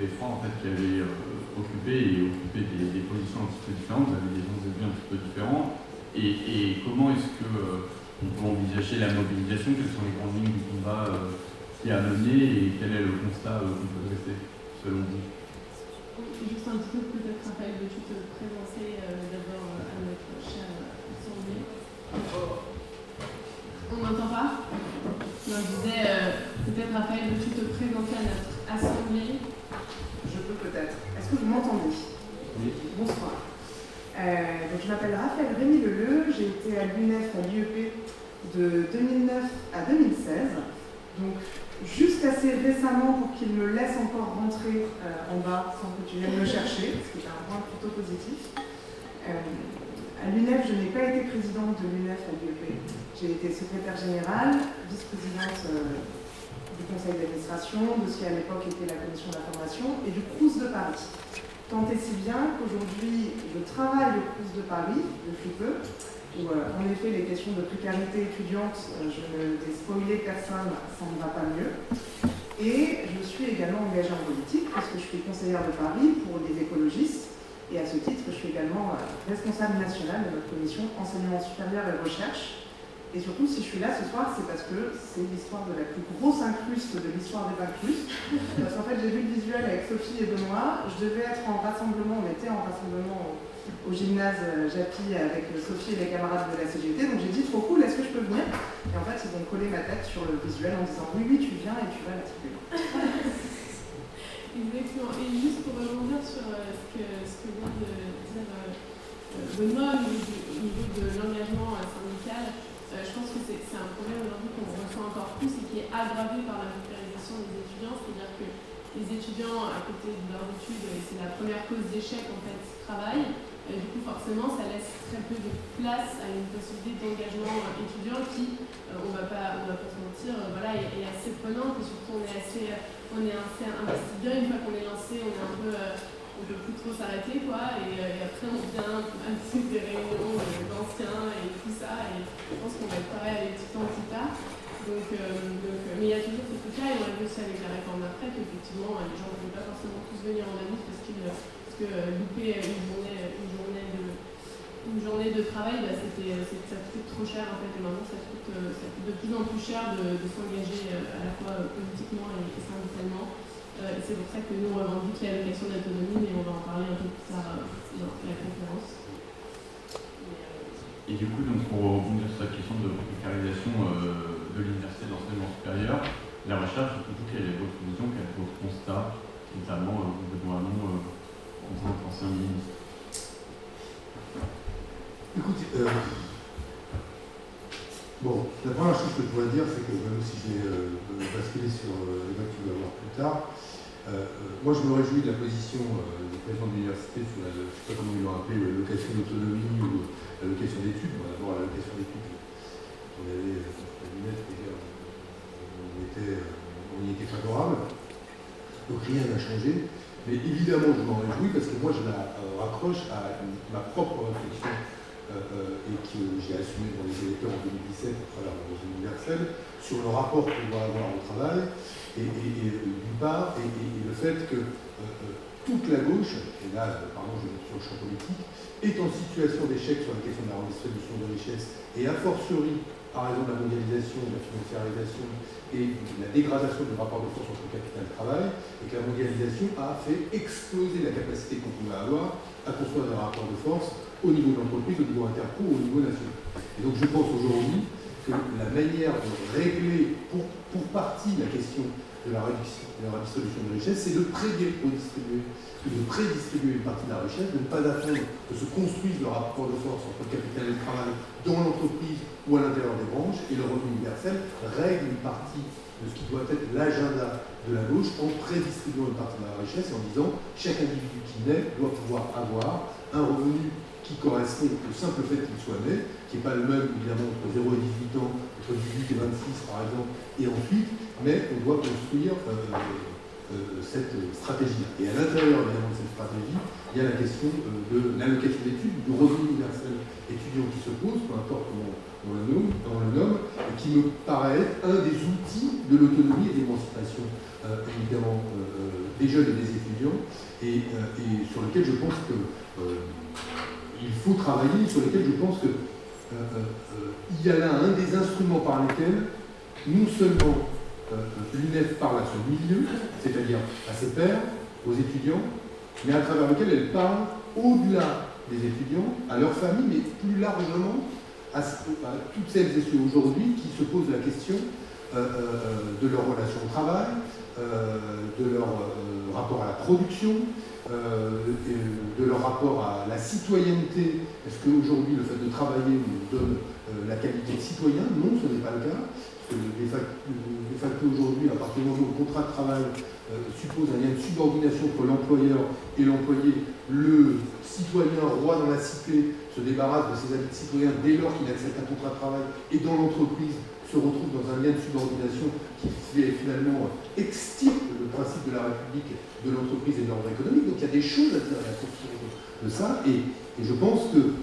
Speaker 11: les trois en fait qui avez occupé et occupé des, positions un petit peu différentes, vous avez des enjeux un petit peu différents, et, comment est-ce que euh, on peut envisager la mobilisation Quelles sont les grandes lignes du combat euh, qui a mené et quel est le constat euh, qu'on peut dresser selon vous?
Speaker 10: Juste un petit peu peut-être Raphaël, veux-tu te présenter d'abord à notre cher assemblée On n'entend pas? Je disais peut-être Raphaël, veux-tu te présenter à notre assemblée
Speaker 14: Je peux peut-être. Est-ce que vous m'entendez?
Speaker 11: Oui.
Speaker 14: Bonsoir. Euh, donc je m'appelle Raphaël Rémy Leleu, j'ai été à l'UNEF à l'IEP de 2009 à 2016. Donc juste assez récemment pour qu'il me laisse encore rentrer euh, en bas sans que tu viennes me chercher, ce qui est un point plutôt positif. Euh, à l'UNEF, je n'ai pas été présidente de l'UNEF à l'IEP. J'ai été secrétaire générale, vice-présidente du conseil d'administration, de ce qui à l'époque était la commission d'information, et du CRUS de Paris. Tant et si bien qu'aujourd'hui, je travaille au CRUS de Paris depuis peu, où en effet les questions de précarité étudiante, euh, je ne vais spoiler personne, ça ne va pas mieux. Et je suis également engagée en politique, parce que je suis conseillère de Paris pour les écologistes, et à ce titre, je suis également euh, responsable nationale de notre commission enseignement supérieur et recherche, Et surtout, si je suis là ce soir, c'est parce que c'est l'histoire de la plus grosse incruste de l'histoire des incrustes. Parce qu'en fait, j'ai vu le visuel avec Sophie et Benoît. Je devais être en rassemblement, on était en rassemblement au, gymnase euh, Japi avec Sophie et les camarades de la CGT. Donc j'ai dit trop cool, est-ce que je peux venir? Et en fait, ils ont collé ma tête sur le visuel en disant oui, oui, tu viens et tu vas la. [laughs]
Speaker 10: Exactement. Et juste pour rebondir sur euh, ce, que, ce vient de dire euh, Benoît au niveau, de l'engagement euh, syndical, euh, je pense que c'est un problème aujourd'hui qu'on ressent encore plus et qui est aggravé par la popularisation des étudiants, c'est-à-dire que les étudiants, à côté de leurs études, c'est la première cause d'échec en fait, travaillent. Et du coup, forcément, ça laisse très peu de place à une possibilité d'engagement étudiant qui, euh, on va pas, on va pas se mentir, euh, voilà, est, assez prenante et surtout on est assez, on est assez investi bien une fois qu'on est lancé, on est un peu, euh, peut plus trop s'arrêter quoi. Et, après on vient peu des réunions d'anciens et tout ça. Et je pense qu'on va être pareil avec tout temps plus tard. Donc, donc, mais il y a toujours ce truc-là, et on l'a vu aussi avec la réforme d'après, qu'effectivement les gens ne veulent pas forcément tous venir en amis parce qu'ils que louper une journée, une journée de, une journée de travail, bah, c'était, ça coûtait trop cher en fait, et maintenant ça coûte, ça coûte de plus en plus cher de, s'engager à la fois politiquement et, syndicalement. Euh, c'est pour ça que nous on revendique l'allocation d'autonomie, mais on va en parler un peu plus tard dans la conférence.
Speaker 11: Et du coup, donc, pour rebondir sur cette question de précarisation euh, de l'université de l'enseignement supérieur, la recherche, surtout quelle est votre vision, quel est votre constat, notamment euh, Benoît Hamon, en
Speaker 13: Écoute, euh, bon, la première chose que je dois dire, c'est que même si je vais euh, basculer sur euh, les que tu vas voir plus tard, euh, moi je me réjouis de la position du président de l'université sur la, je ne sais pas comment ils l'ont appelé, l'allocation d'autonomie ou l'allocation d'études. Bon, D'abord, l'allocation d'études, on avait on, était, on y était favorable. Donc rien n'a changé. Mais évidemment, je m'en réjouis parce que moi, je la raccroche à ma propre réflexion euh, et que j'ai assumé dans les électeurs en 2017 à travers la revue universelle, sur le rapport qu'on doit avoir au travail, et, d'une part, et, le fait que euh, toute la gauche, et là, pardon, je vais sur le champ politique, est en situation d'échec sur la question de la redistribution de richesses, et a fortiori, par raison de la mondialisation, de la financiarisation et de la dégradation du rapport de force entre capital et travail, et que la mondialisation a fait exploser la capacité qu'on pouvait avoir à construire des rapports de force au niveau de l'entreprise, au niveau interpro, au niveau national. Et donc je pense aujourd'hui que la manière de régler pour, pour partie la question de la, de la redistribution de richesse, c'est de pré-redistribuer, de prédistribuer une partie de la richesse, de ne pas attendre que se construise le rapport de force entre le capital et le travail dans l'entreprise ou à l'intérieur des branches, et le revenu universel règle une partie de ce qui doit être l'agenda de la gauche en prédistribuant une partie de la richesse en disant chaque individu qui naît doit pouvoir avoir un revenu qui correspond au simple fait qu'il soit né, qui n'est pas le même évidemment entre 0 et 18 ans, entre 18 et 26 par exemple, et ensuite, mais on doit construire euh, euh, cette stratégie. Et à l'intérieur évidemment de cette stratégie, il y a la question euh, de l'allocation d'études, du revenu universel étudiant qui se pose, peu importe comment on le nomme et qui me paraît être un des outils de l'autonomie et de l'émancipation évidemment des jeunes et des étudiants, et, et, sur lequel je pense que il faut travailler, sur lesquels je pense qu'il euh, euh, y a là un des instruments par lesquels non seulement euh, l'UNEF parle à son milieu, c'est-à-dire à ses pairs, aux étudiants, mais à travers lequel elle parle au-delà des étudiants, à leurs familles, mais plus largement à, toutes celles et ceux aujourd'hui qui se posent la question de leur relation au travail, de leur rapport à la production, euh, de leur rapport à la citoyenneté. Est-ce qu'aujourd'hui, le fait de travailler nous donne euh, la qualité de citoyen? Non, ce n'est pas le cas. De facto, aujourd'hui, à partir du moment où le contrat de travail euh, suppose un lien de subordination entre l'employeur et l'employé, le citoyen roi dans la cité se débarrasse de ses habits de citoyen dès lors qu'il accepte un contrat de travail et dans l'entreprise se retrouve dans un lien de subordination qui finalement extirpe le principe de la République de l'entreprise et de l'ordre économique. Donc il y a des choses à dire à de ça. Et, je pense que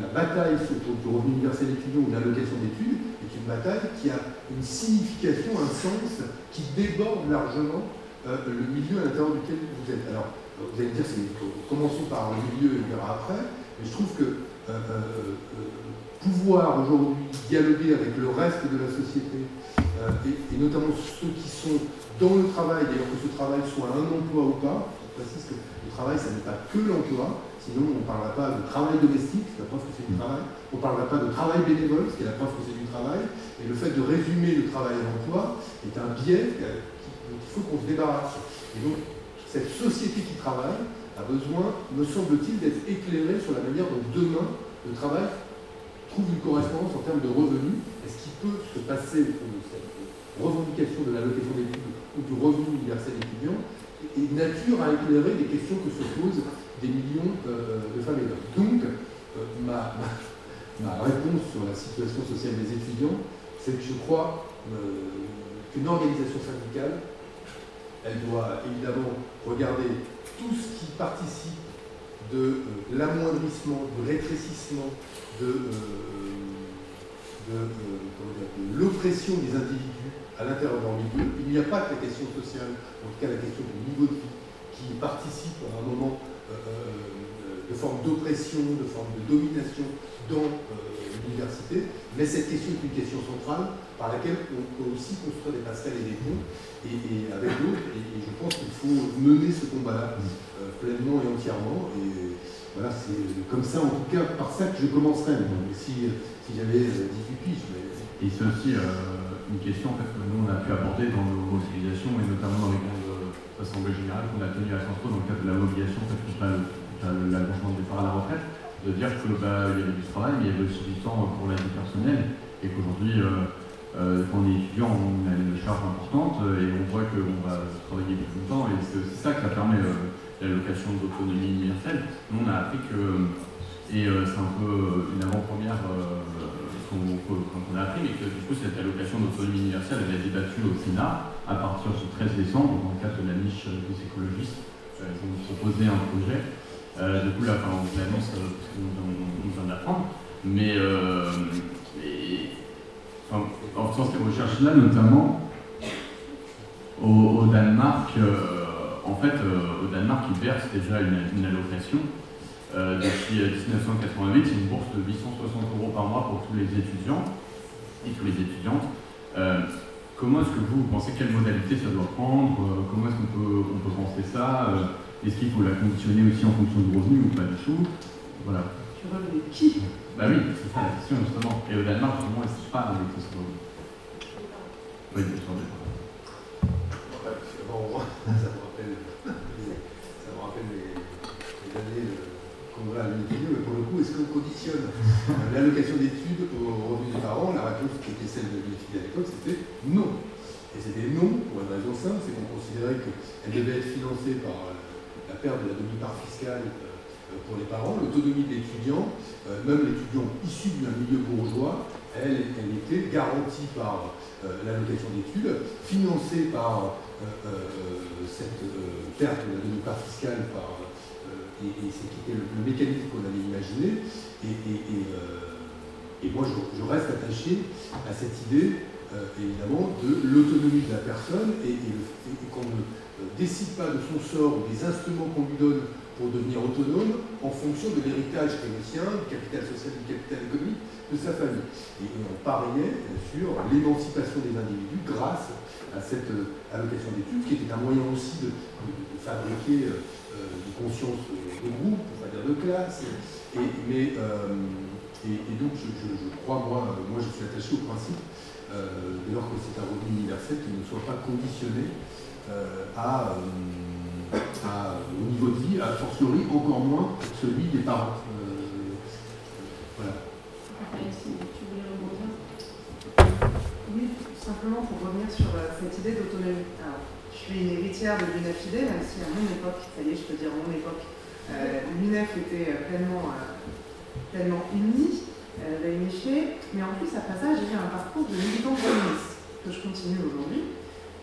Speaker 13: la bataille autour du revenu universel étudiant ou l'allocation d'études est une bataille qui a une signification, un sens qui déborde largement euh, le milieu à l'intérieur duquel vous êtes. Alors, vous allez me dire, commençons par le milieu et on verra après, mais je trouve que euh, euh, pouvoir aujourd'hui dialoguer avec le reste de la société, et, notamment ceux qui sont dans le travail, d'ailleurs que ce travail soit un emploi ou pas, je précise que le travail, ça n'est pas que l'emploi, sinon on ne parlera pas de travail domestique, c'est la preuve que c'est du travail, on ne parlera pas de travail bénévole, ce qui est la preuve que c'est du travail, et le fait de résumer le travail à l'emploi est un biais dont il faut qu'on se débarrasse. Et donc, cette société qui travaille a besoin, me semble-t-il, d'être éclairée sur la manière dont demain le travail trouve une correspondance en termes de revenus. Est-ce qu'il peut se passer de cette revendication de l'allocation d'études ou du revenu universel étudiant et nature à éclairer des questions que se posent des millions euh, de femmes et d'hommes. Donc, euh, ma, ma, réponse sur la situation sociale des étudiants, c'est que je crois euh, qu'une organisation syndicale, elle doit évidemment regarder tout ce qui participe de l'amoindrissement, du rétrécissement, de, de, de l'oppression des individus à l'intérieur de leur milieu. Il n'y a pas que la question sociale, en tout cas la question du niveau de vie, qui participe à un moment euh, euh, de forme d'oppression, de forme de domination dans euh, mais cette question est une question centrale par laquelle on peut aussi construire des passerelles et des ponts, et, avec d'autres, et, je pense qu'il faut mener ce combat-là pleinement et entièrement, et voilà, c'est comme ça, en tout cas, par ça que je commencerai, si, si j'avais 18 piges. Mais...
Speaker 11: Et c'est aussi une question que nous on a pu aborder dans nos mobilisations, et notamment dans les grandes assemblées générales qu'on a tenues à Sciences dans le cadre de la mobilisation l'allongement du départ à la retraite, de dire qu'il bah, y avait du travail, mais il y avait aussi du temps pour la vie personnelle, et qu'aujourd'hui, euh, euh, quand on est étudiant, on a une charge importante, et on voit qu'on va travailler plus longtemps, et c'est ça que ça permet euh, l'allocation d'autonomie universelle. Nous, on a appris que, et c'est un peu une avant-première qu'on a appris, mais que du coup, cette allocation d'autonomie universelle, elle a été au Sénat à partir du 13 décembre, dans le cadre de la niche des écologistes. ils ont proposé un projet euh, du coup, là, on vous l'annonce euh, parce qu'on nous vient d'apprendre. Mais euh, en faisant ces recherches-là, notamment au, Danemark, en fait, au Danemark, ils versent déjà une, allocation. depuis 1988, c'est une bourse de 860 euros par mois pour tous les étudiants et tous les étudiantes. comment est-ce que vous, pensez quelle modalité ça doit prendre Comment est-ce qu'on peut, on peut penser ça est-ce qu'il faut la conditionner aussi en fonction du revenu ou pas du tout? Voilà.
Speaker 14: Tu revenu qui?
Speaker 11: Bah oui, c'est ça la question justement. Et au Danemark, justement, ils ne pas avec ce revenu. Oui, bien sûr. [laughs]
Speaker 13: Ça me rappelle, ça me rappelle les, les années qu'on va à l'université, mais pour le coup, est-ce qu'on conditionne? L'allocation d'études au revenu des parents La réponse qui était celle de l'université à l'époque, c'était non. Et c'était non pour une raison simple, c'est qu'on considérait qu'elle devait être financée par de la demi-part fiscale euh, pour les parents, l'autonomie de l'étudiant, euh, même l'étudiant issu d'un milieu bourgeois, elle, elle, était garantie par euh, l'allocation d'études, financée par cette perte de la demi-part fiscale par, et, et c'était le, le, mécanisme qu'on avait imaginé. Et, moi, je, je, reste attaché à cette idée, évidemment, de l'autonomie de la personne et, qu'on ne décide pas de son sort ou des instruments qu'on lui donne pour devenir autonome en fonction de l'héritage qui est le sien, du capital social, du capital économique de sa famille. Et on pariait sur l'émancipation des individus grâce à cette euh, allocation d'études, qui était un moyen aussi de, fabriquer euh, euh, une conscience de groupe, pour pas dire de classe. Et, donc je, crois, moi, moi je suis attaché au principe, dès lors que c'est un revenu universel, qu'il ne soit pas conditionné euh, à, euh, à, au niveau de vie, à fortiori encore moins celui des parents. Euh, voilà.
Speaker 14: Oui, simplement pour revenir sur cette idée d'autonomie. je suis une héritière de l'UNEF-ID, même si à mon époque, ça y est, je peux dire à mon époque, l'UNEF était pleinement, pleinement unie, euh, mais en plus, après ça, j'ai eu un parcours de militant communiste que je continue aujourd'hui.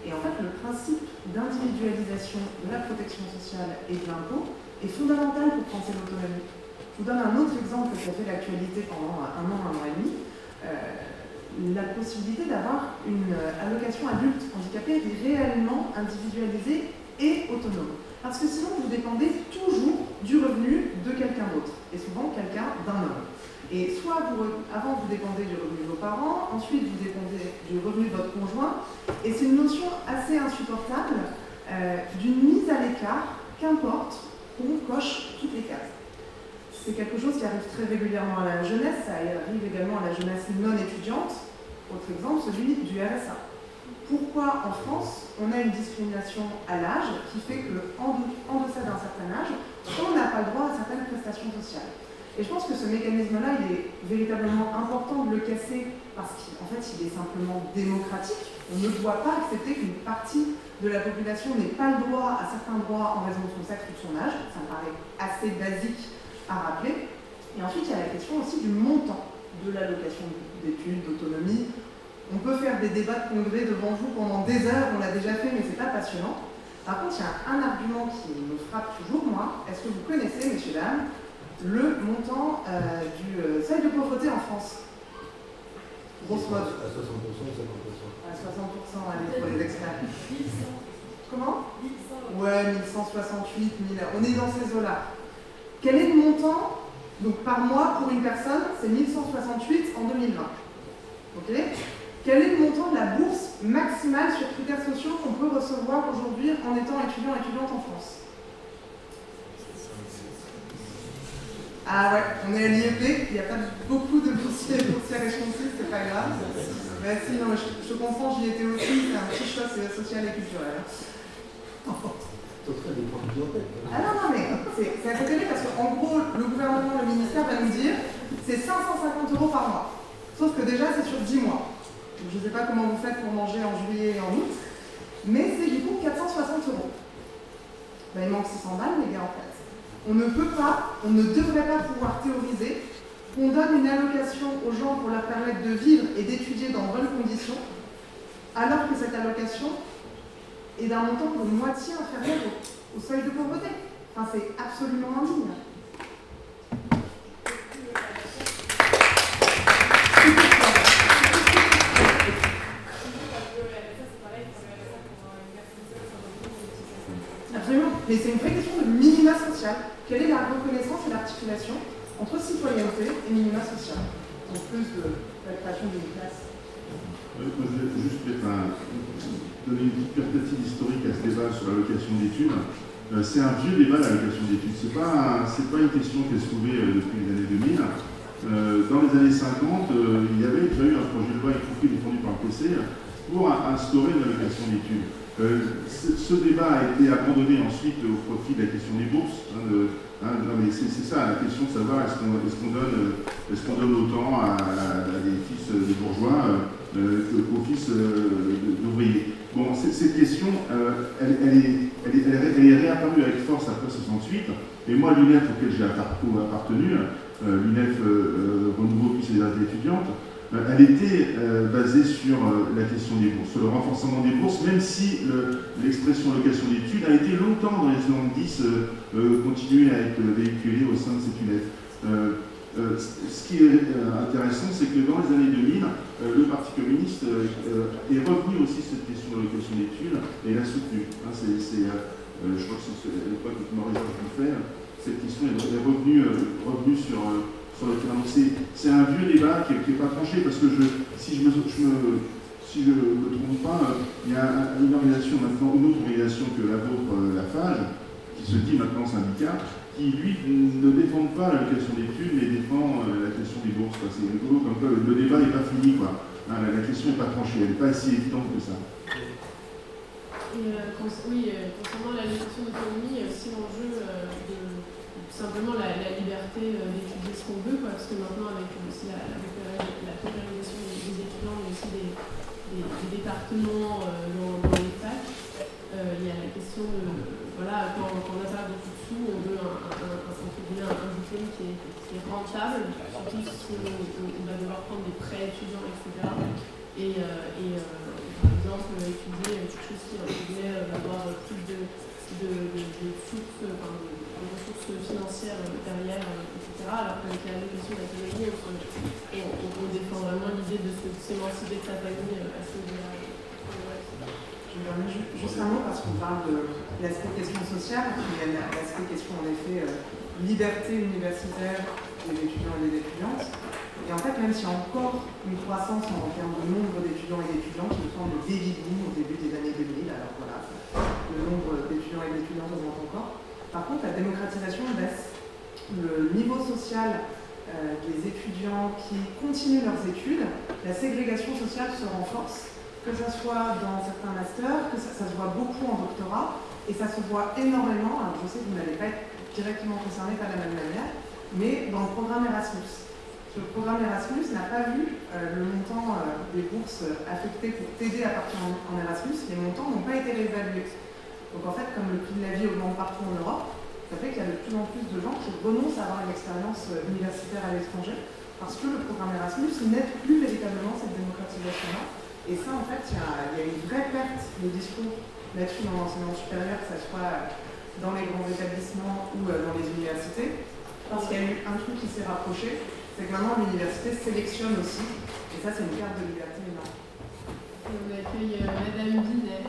Speaker 14: Et en fait, le principe d'individualisation de la protection sociale et de l'impôt est fondamental pour penser l'autonomie. Je vous donne un autre exemple qui a fait l'actualité pendant un an, un an et demi. Euh, la possibilité d'avoir une allocation adulte handicapé réellement individualisée et autonome. Parce que sinon, vous dépendez toujours du revenu de quelqu'un d'autre, et souvent quelqu'un d'un homme. Et soit avant vous dépendez du revenu de vos parents, ensuite vous dépendez du revenu de votre conjoint, et c'est une notion assez insupportable euh, d'une mise à l'écart, qu'importe qu'on coche toutes les cases. C'est quelque chose qui arrive très régulièrement à la jeunesse, ça arrive également à la jeunesse non étudiante. Autre exemple, celui du RSA. Pourquoi en France on a une discrimination à l'âge qui fait qu'en en deçà d'un certain âge, on n'a pas le droit à certaines prestations sociales? Et je pense que ce mécanisme-là, il est véritablement important de le casser parce qu'en fait, il est simplement démocratique. On ne doit pas accepter qu'une partie de la population n'ait pas le droit à certains droits en raison de son sexe ou de son âge. Ça me paraît assez basique à rappeler. Et ensuite, il y a la question aussi du montant de l'allocation d'études, d'autonomie. On peut faire des débats de congrès devant vous pendant des heures, on l'a déjà fait, mais c'est pas passionnant. Par contre, il y a un argument qui me frappe toujours, moi. Est-ce que vous connaissez, messieurs, dames, le montant euh, du euh, seuil de pauvreté en France. Grosso modo.
Speaker 13: À 60% ou 50%
Speaker 14: À 60%, allez, pour les experts. Comment Ouais, 1168, 1000. On est dans ces eaux-là. Quel est le montant Donc par mois pour une personne, c'est 1168 en 2020. Ok? Quel est le montant de la bourse maximale sur critères sociaux qu'on peut recevoir aujourd'hui en étant étudiant étudiante en France? Ah ouais, on est à l'IEP, il n'y a pas beaucoup de boursiers et boursières échancés, c'est pas grave. Bah si, non, je, je comprends, j'y étais aussi, c'est un petit choc social et culturel.
Speaker 13: Ah
Speaker 14: non, non, mais c'est à côté parce qu'en gros, le gouvernement, le ministère va nous dire c'est 550 euros par mois. Sauf que déjà, c'est sur 10 mois. Donc, je ne sais pas comment vous faites pour manger en juillet et en août, mais c'est du coup 460 euros. Ben, il manque 600 balles, les gars, en fait. On ne peut pas, on ne devrait pas pouvoir théoriser qu'on donne une allocation aux gens pour leur permettre de vivre et d'étudier dans bonnes conditions, alors que cette allocation est d'un montant de moitié inférieur au, seuil de pauvreté. Enfin, c'est absolument indigne. Absolument. Mais c'est une question de minima social. Quelle est la reconnaissance et l'articulation entre citoyenneté et minima social En plus de la création d'une classe
Speaker 12: je vais juste donner une petite perspective historique à ce débat sur l'allocation d'études. Euh, c'est un vieux débat, l'allocation d'études. Ce n'est pas, pas une question qui est soulevée euh, depuis les années 2000. Euh, dans les années 50, il y avait déjà eu un projet de loi, y compris défendu par le PC, pour instaurer une allocation d'études. Euh, ce, débat a été abandonné ensuite au profit de la question des bourses. Hein, hein, mais c'est ça, la question de savoir est-ce qu'on donne, est donne, autant à, des fils de bourgeois euh, qu'aux fils euh, d'ouvriers? Bon, cette question, elle, est, réapparue avec force après 68, et moi, l'UNEF auquel j'ai appartenu, l'UNEF Renouveau puis les étudiantes, euh, elle était euh, basée sur euh, la question des bourses, sur le renforcement des bourses, même si l'expression location d'études a été longtemps dans les années 10 continuée à être véhiculée au sein de cette UNEF. ce qui est intéressant, c'est que dans les années 2000, le Parti communiste est revenu aussi cette question de location d'études et l'a soutenu. Hein, je crois que c'est à l'époque que Maurice fait, cette question est revenue, revenue sur c'est un vieux débat qui n'est pas tranché parce que je, si je me, si je me trompe pas, il y a une organisation maintenant, une autre organisation que la vôtre, euh, la FAGE, qui se dit maintenant syndicat, qui lui ne défend pas la question d'études, mais défend euh, la question des bourses. Le débat n'est pas fini, quoi. Hein, la, question n'est pas tranchée, elle n'est pas si évidente que ça.
Speaker 10: Euh, oui, concernant la question d'autonomie, aussi l'enjeu simplement la, liberté euh, d'étudier ce qu'on veut, parce que maintenant, avec aussi la, la, popularisation des, étudiants, mais aussi des, départements euh, dans, les facs, euh, il y a la question de, voilà, quand, on n'a pas beaucoup de sous, on veut un, un, diplôme qui est, rentable, surtout si on, va devoir prendre des prêts étudiants, etc. Et, et par exemple, étudier quelque chose qui, va avoir plus de, de, de sources, enfin, des ressources financières derrière, etc. Alors qu'avec la question de la famille, on, défend vraiment l'idée de s'émanciper de sa famille à ce niveau-là.
Speaker 14: Juste un mot parce qu'on parle de l'aspect question sociale, il y a l'aspect question en effet liberté universitaire des étudiants et des étudiantes. Et en fait, même s'il y a encore une croissance en termes de nombre d'étudiants et d'étudiantes, qui me semble boom au début des années 2000, alors voilà, le nombre d'étudiants et d'étudiantes encore. Par contre, la démocratisation baisse. Le niveau social euh, des étudiants qui continuent leurs études, la ségrégation sociale se renforce, que ce soit dans certains masters, que ça, se voit beaucoup en doctorat, et ça se voit énormément, alors je sais que vous n'allez pas être directement concerné de la même manière, mais dans le programme Erasmus. Le programme Erasmus n'a pas vu euh, le montant euh, des bourses affectées pour t'aider à partir en, Erasmus, les montants n'ont pas été réévalués. Donc en fait, comme le prix de la vie augmente partout en Europe, ça fait qu'il y a de plus en plus de gens qui renoncent à avoir une expérience euh, universitaire à l'étranger parce que le programme Erasmus n'aide plus véritablement cette démocratisation-là. Et ça, en fait, il y, a, une vraie perte de discours là-dessus dans l'enseignement supérieur, que ce soit dans les grands établissements ou dans les universités, parce qu'il y a eu un truc qui s'est rapproché, c'est que maintenant l'université sélectionne aussi, et ça c'est une carte de liberté énorme.
Speaker 15: On accueille euh, Madame Binet.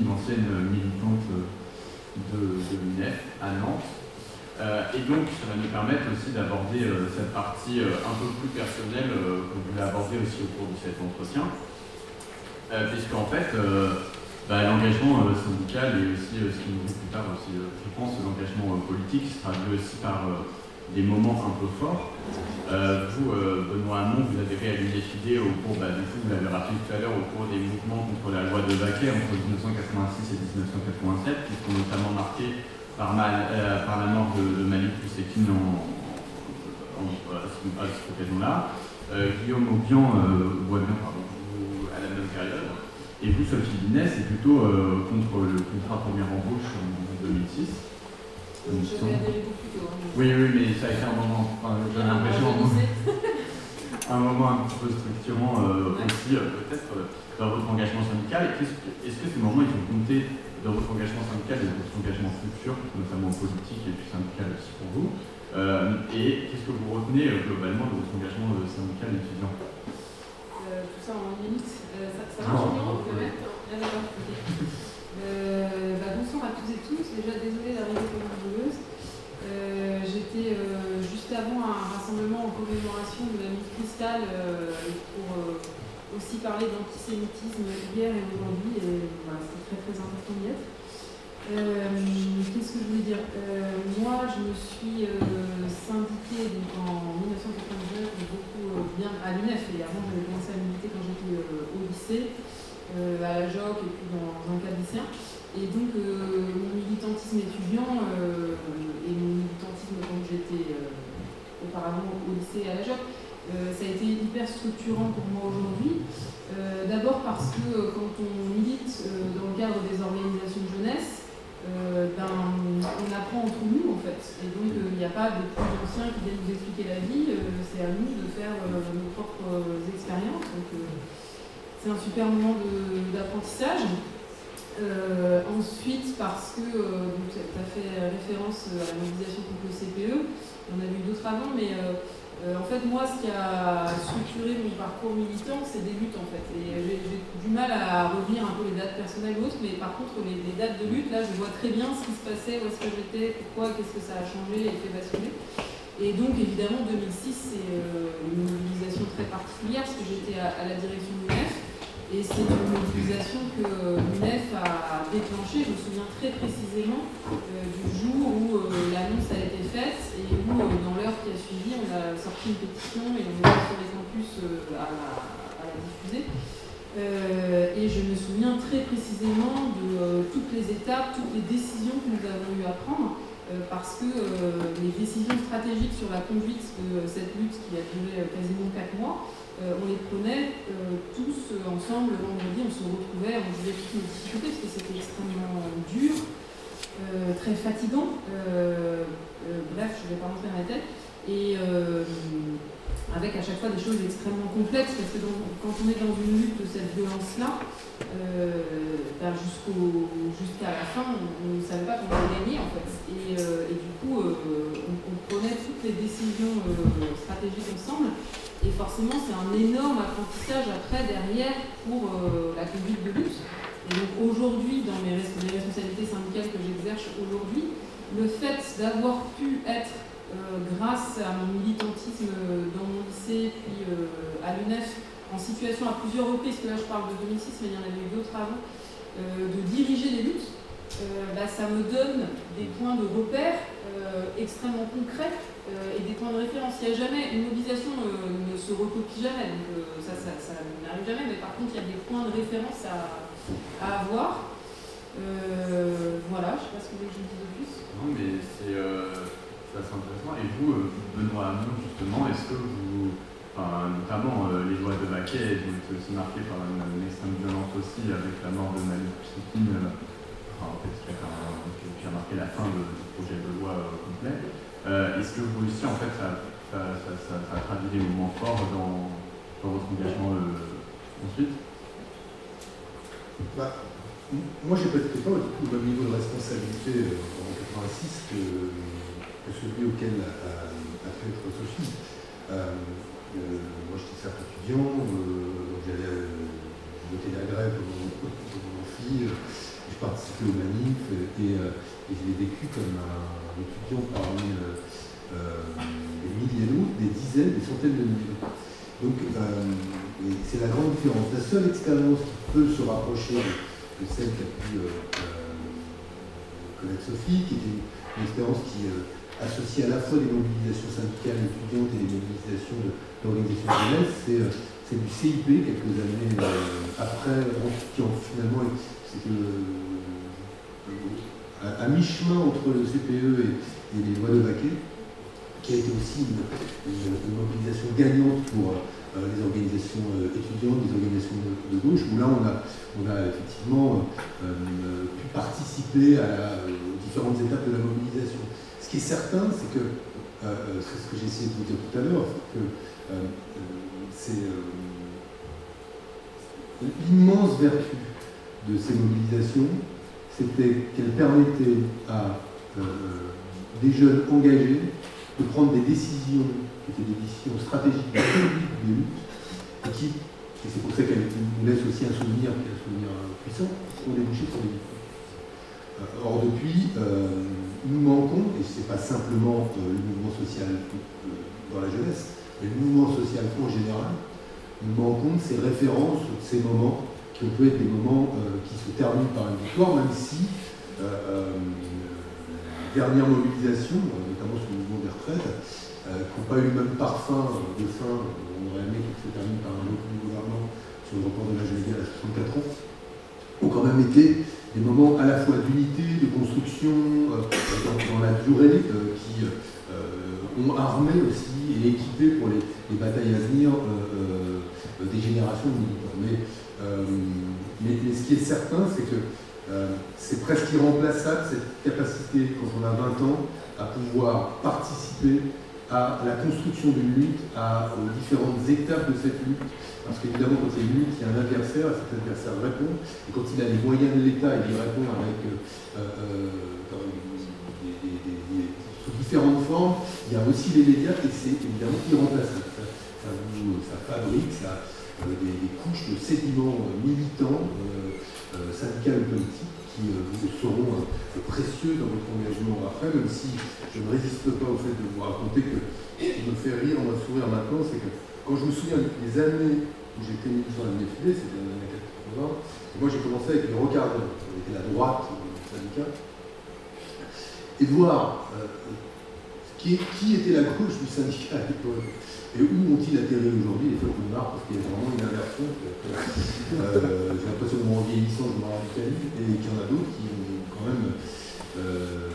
Speaker 11: une ancienne militante de, de l'UNEF à Nantes. Euh, et donc, ça va nous permettre aussi d'aborder euh, cette partie euh, un peu plus personnelle qu'on voulait aborder aussi au cours de cet entretien. Puisqu'en fait, bah, l'engagement syndical et aussi ce qui nous dit plus tard aussi, je pense, l'engagement politique se traduit aussi par des moments un peu forts. Euh, vous, euh, Benoît Hamon, vous avez réalisé FIDE au cours, bah, du coup, vous l'avez rappelé tout à l'heure, au cours des mouvements contre la loi de Baquet entre 1986 et 1987, qui sont notamment marqués par, mal, euh, par la mort de, Malik Oussekine en, en, à cette occasion-là. Guillaume Aubian, Boisbian, pardon, à la même période. Et vous, Sophie Binet, c'est plutôt contre le contrat première embauche en 2006.
Speaker 15: Je vais adhérer beaucoup plus tôt. Hein.
Speaker 11: Oui, oui, mais ça a été un moment, enfin, j'ai l'impression, [laughs] un moment un petit peu structurant euh, aussi, euh, peut-être, euh, dans votre engagement syndical. Est-ce que, ces moments, ils ont compté de votre engagement syndical et de votre engagement futur, notamment politique et puis syndical aussi pour vous Et qu'est-ce que vous retenez globalement de votre engagement syndical étudiant?
Speaker 15: Tout ça en minutes. ça, ça marche bien, on peut mettre. Euh, bah, bonsoir à tous et tous. Déjà désolée d'arriver comme Euh, juste avant un rassemblement en commémoration de la mythe cristal euh, pour euh, aussi parler d'antisémitisme hier et aujourd'hui. Et c'était très très important d'y être. Qu'est-ce que je voulais dire? Moi, je me suis syndiquée donc, en 1999 beaucoup bien à l'UNEF et avant j'avais commencé à militer quand j'étais au lycée. À la JOC et puis dans, dans le cadre lycéen. Et donc mon militantisme étudiant euh, j'étais auparavant au lycée à la JOC, ça a été hyper structurant pour moi aujourd'hui. D'abord parce que quand on milite dans le cadre des organisations de jeunesse, euh, ben, on apprend entre nous en fait. Et donc il n'y a pas de plus anciens qui viennent nous expliquer la vie, euh, c'est à nous de faire euh, nos propres expériences. Donc c'est un super moment d'apprentissage. Euh, ensuite, parce que euh, tu as fait référence à la mobilisation contre le CPE, on a eu d'autres avant, mais euh, euh, en fait, moi, ce qui a structuré mon parcours militant, c'est des luttes en fait. Et j'ai du mal à revenir un peu les dates personnelles ou autres, mais par contre, les, les, dates de lutte, là, je vois très bien ce qui se passait, où est-ce que j'étais, pourquoi, qu'est-ce que ça a changé et fait basculer. Et donc, évidemment, 2006, c'est une mobilisation très particulière, parce que j'étais à, à la direction du MEF. Et c'est une mobilisation que l'UNEF a déclenchée, je me souviens très précisément euh, du jour où euh, l'annonce a été faite et où, euh, dans l'heure qui a suivi, on a sorti une pétition et on est sur les campus euh, à, à, la diffuser. Euh, et je me souviens très précisément de toutes les étapes, toutes les décisions que nous avons eu à prendre. parce que les décisions stratégiques sur la conduite de cette lutte qui a duré quasiment 4 mois, on les prenait tous ensemble le vendredi, on se retrouvait, on vivait toutes nos difficultés parce que c'était extrêmement dur, très fatigant. bref, je ne vais pas rentrer dans la tête. Et avec à chaque fois des choses extrêmement complexes, parce que quand on est dans une lutte de cette violence-là, euh, ben jusqu'à la fin, on ne savait pas qu'on allait gagner en fait. Et, euh, du coup, euh, on, prenait toutes les décisions stratégiques ensemble. Et forcément, c'est un énorme apprentissage après, derrière, pour la conduite de lutte. Et donc aujourd'hui, dans mes, les responsabilités syndicales que j'exerce aujourd'hui, le fait d'avoir pu être euh, grâce à mon militantisme dans mon lycée, puis euh, à l'UNEF, en situation à plusieurs reprises, parce que là je parle de 2006, mais il y en avait eu d'autres avant, euh, de diriger les luttes, bah, ça me donne des points de repère extrêmement concrets et des points de référence. Il n'y a jamais, une mobilisation ne se recopie jamais, donc ça, ça, ça n'arrive jamais, mais par contre il y a des points de référence à, avoir. voilà, je ne sais pas ce que vous voulez que je dise de plus.
Speaker 11: Non, mais c'est assez intéressant. Et vous, euh, Benoît Hamon, justement, est-ce que vous, notamment euh, les lois de Vaquet ont été aussi marquées par une, extrême violence aussi avec la mort de Malik euh, enfin, en fait, qui a, marqué la fin du projet de loi complet. Est-ce que vous aussi, en fait, ça, ça, traduit des moments forts dans, votre engagement ensuite?
Speaker 13: Bah, moi, j'ai peut-être pas du tout le même niveau de responsabilité en 86 que celui auquel a, fait Sophie. Euh, euh, moi, j'étais certes étudiant, euh, donc j'allais voter la grève pour mon, fille, je participais aux manifs et, je l'ai vécu comme un, étudiant parmi des milliers d'autres, des dizaines, des centaines de milliers. Donc, c'est la grande différence. La seule expérience qui peut se rapprocher de, celle qu'a pu connaître Sophie, qui était une expérience qui associé à la fois des mobilisations syndicales étudiantes et des mobilisations d'organisations de, jeunesse, euh, c'est du CIP quelques années euh, après, qui ont finalement euh, à, mi-chemin entre le CPE et, les lois de Vaquet, qui a été aussi une, mobilisation gagnante pour les organisations étudiantes, les organisations de, gauche, où là on a, on a effectivement pu participer à aux différentes étapes de la mobilisation. Ce qui est certain, c'est que, euh, euh, c'est ce que j'ai essayé de vous dire tout à l'heure, que euh, c'est l'immense vertu de ces mobilisations, c'était qu'elles permettaient à des jeunes engagés de prendre des décisions qui étaient des décisions stratégiques de des luttes, et qui, et c'est pour ça qu'elles nous laissent aussi un souvenir, un souvenir puissant, ont débouché sur des Or, depuis, nous manquons, et ce n'est pas simplement euh, le mouvement social euh, dans la jeunesse, mais le mouvement social en général, nous manquons de ces références, de ces moments qui ont pu être des moments euh, qui se terminent par une victoire, même si les dernières mobilisations, notamment sur le mouvement des retraites, qui n'ont pas eu le même parfum de fin, on aurait aimé qu'elles se terminent par un autre gouvernement sur le report de l'âge légal à 64 ans, ont quand même été des moments à la fois d'unité, de construction euh, dans, la durée, euh, qui euh, ont armé aussi et équipé pour les, batailles à venir générations de militants. Mais, mais, ce qui est certain, c'est que c'est presque irremplaçable cette capacité, quand on a 20 ans, à pouvoir participer à la construction d'une lutte, aux différentes étapes de cette lutte. Parce qu'évidemment, quand il y a une lutte, il y a un adversaire, et cet adversaire répond. Et quand il a les moyens de l'État, il y répond avec, euh, euh, sous différentes formes. Il y a aussi les médias, et c'est évidemment irremplaçable. Ça, fabrique ça, euh, des, couches de sédiments militants, syndicales ou politiques qui vous seront précieux dans votre engagement après, même si je ne résiste pas au fait de vous raconter que ce qui me fait rire, on va sourire maintenant, c'est que quand je me souviens des années où j'étais militant à défilé, c'était dans les années 80, et moi j'ai commencé avec les Rocardeurs, était la droite du syndicat, et voir euh, qui, qui, était la gauche du syndicat à l'époque. Et où ont-ils atterri aujourd'hui Les fois qu'on marre parce qu'il y a vraiment une inversion. Euh, j'ai l'impression que en vieillissant, je me radicalise, et qu'il y en a d'autres qui ont quand même euh,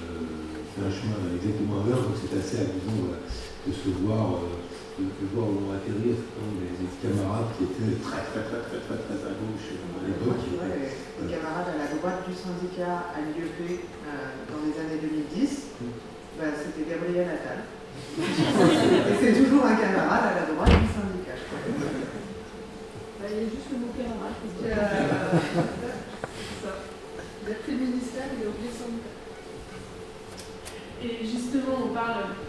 Speaker 13: fait un chemin exactement inverse, donc c'était assez amusant voilà, de se voir, euh, de, de voir atterrir des, des, camarades qui étaient très très très très très très à gauche à l'époque.
Speaker 14: Ouais, des camarades à la droite du syndicat à l'IEP euh, dans les années 2010, bah, c'était Gabriel Attal. Et c'est toujours un camarade à la droite du syndicat.
Speaker 10: Bah, il y a juste le mot camarade.
Speaker 14: Euh, ça. Il a le ministère, il a oublié le syndicat.
Speaker 10: Et justement, on parle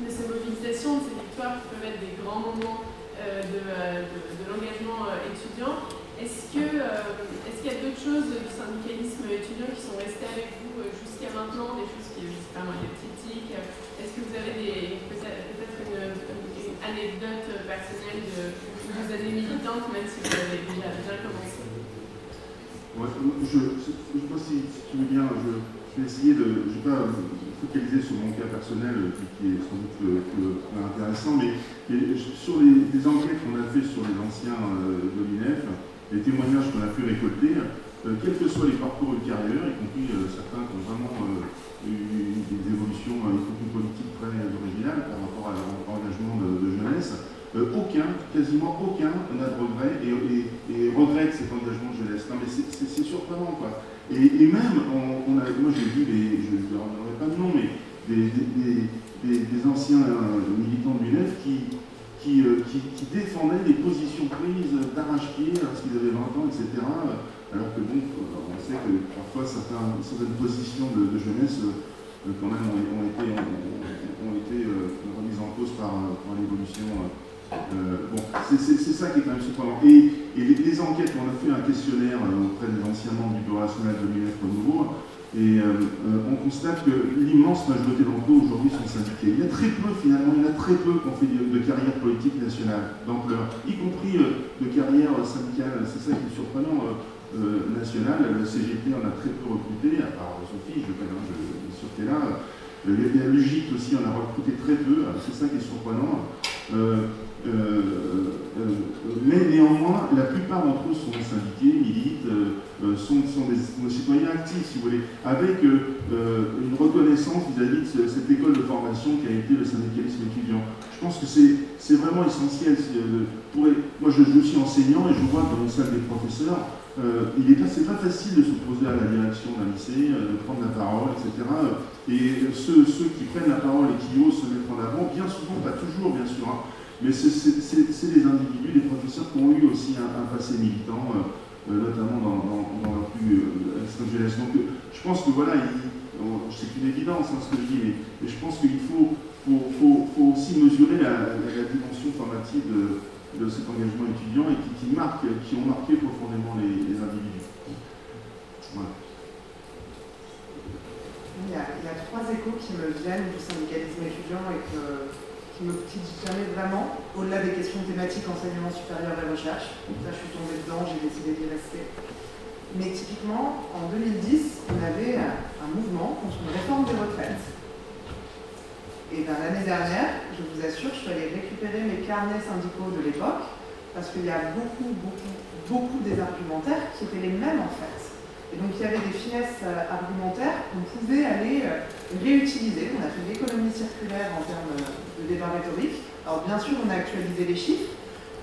Speaker 10: de ces mobilisations, de ces victoires qui peuvent être des grands moments euh, de, de, de l'engagement euh, étudiant. Est-ce qu'il euh, est y a d'autres choses du syndicalisme étudiant qui sont restées avec vous jusqu'à maintenant, des choses qui, je sais pas moi, vous avez peut-être peut une, anecdote personnelle de, vos années militantes, même si vous avez déjà commencé
Speaker 12: je, je, pas si, si tu veux bien, je, vais essayer de. Vais pas focaliser sur mon cas personnel, qui, est sans doute le, le, le intéressant, mais, sur les, enquêtes qu'on a fait sur les anciens euh, de l'INEF, les témoignages qu'on a pu récolter, euh, quels que soient les parcours ultérieurs, y compris euh, certains qui ont vraiment euh, eu des évolutions, compris politiques très originales par rapport à leur engagement de, de jeunesse, aucun, quasiment aucun n'a de regret et, et, et, regrette cet engagement jeunesse. Non mais c'est surprenant quoi. Et, même, moi j'ai vu, des, je ne donnerai pas de nom, mais des, anciens militants de l'UNEF qui, qui, euh, défendaient des positions prises d'arrache-pied lorsqu'ils avaient 20 ans, etc. Alors que bon, on sait que parfois certaines positions de, jeunesse euh, quand même ont, été, euh, remises en cause par, l'évolution. Euh, bon, c'est ça qui est quand même surprenant. Et, les, enquêtes, on a fait un questionnaire auprès des anciens membres du Bureau national de l'UNEF Renouveau, et euh, on constate que l'immense majorité d'entre eux aujourd'hui sont syndiqués. Il y a très peu, finalement, il y en a très peu qui ont fait de, de carrière politique nationale d'ampleur, y compris euh, de carrière syndicale, c'est ça qui est surprenant, euh. Le CGT en a très peu recruté, à part Sophie, je connais, je, bien sûr qu'elle là. A l'UGIT aussi, on a recruté très peu, c'est ça qui est surprenant. Euh, euh, mais néanmoins, la plupart d'entre eux sont syndiqués, militent, euh, sont, des, des, citoyens actifs, si vous voulez, avec une reconnaissance vis-à-vis -vis de cette école de formation qui a été le syndicalisme étudiant. Je pense que c'est vraiment essentiel. Moi, je, je, suis enseignant et je vois dans une salle des professeurs, euh, il pas, facile de s'opposer à la direction d'un lycée, euh, de prendre la parole, etc. Et ceux, qui prennent la parole et qui osent se mettre en avant, bien souvent, pas toujours, bien sûr, hein, mais c'est des individus, des professeurs qui ont eu aussi un, passé militant, euh, notamment dans, leur plus euh, extrême jeunesse. Donc je pense que voilà, c'est une évidence hein, ce que je dis, mais, je pense qu'il faut, aussi mesurer la, la, la dimension formative de, de, cet engagement étudiant et qui, qui, ont marqué profondément les, individus.
Speaker 14: Il y, a, trois échos qui me viennent du syndicalisme étudiant et qui me jamais vraiment, au-delà des questions thématiques enseignement supérieur et recherche. Là, je suis tombée dedans, j'ai décidé d'y rester. Mais typiquement, en 2010, on avait un mouvement contre une réforme des retraites. Et ben, l'année dernière, je vous assure, je suis allée récupérer mes carnets syndicaux de l'époque, parce qu'il y a beaucoup, beaucoup, beaucoup des argumentaires qui étaient les mêmes en fait. Et donc il y avait des finesses euh, argumentaires qu'on pouvait aller euh, réutiliser. On a fait de l'économie circulaire en termes de débat rhétorique. Alors bien sûr, on a actualisé les chiffres,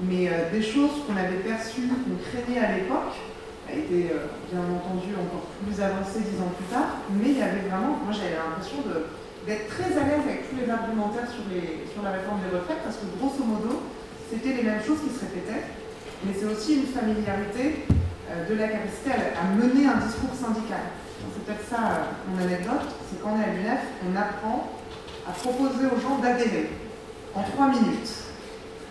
Speaker 14: mais euh, des choses qu'on avait perçues, qu'on craignait à l'époque, a été euh, bien entendu encore plus avancées dix ans plus tard. Mais il y avait vraiment, moi j'avais l'impression d'être très à l'aise avec tous les argumentaires sur, la réforme des retraites, parce que grosso modo, c'était les mêmes choses qui se répétaient. Mais c'est aussi une familiarité de la capacité à, mener un discours syndical. C'est peut-être ça euh, mon anecdote, c'est qu'en est à l'UNEF, on apprend à proposer aux gens d'adhérer en trois minutes.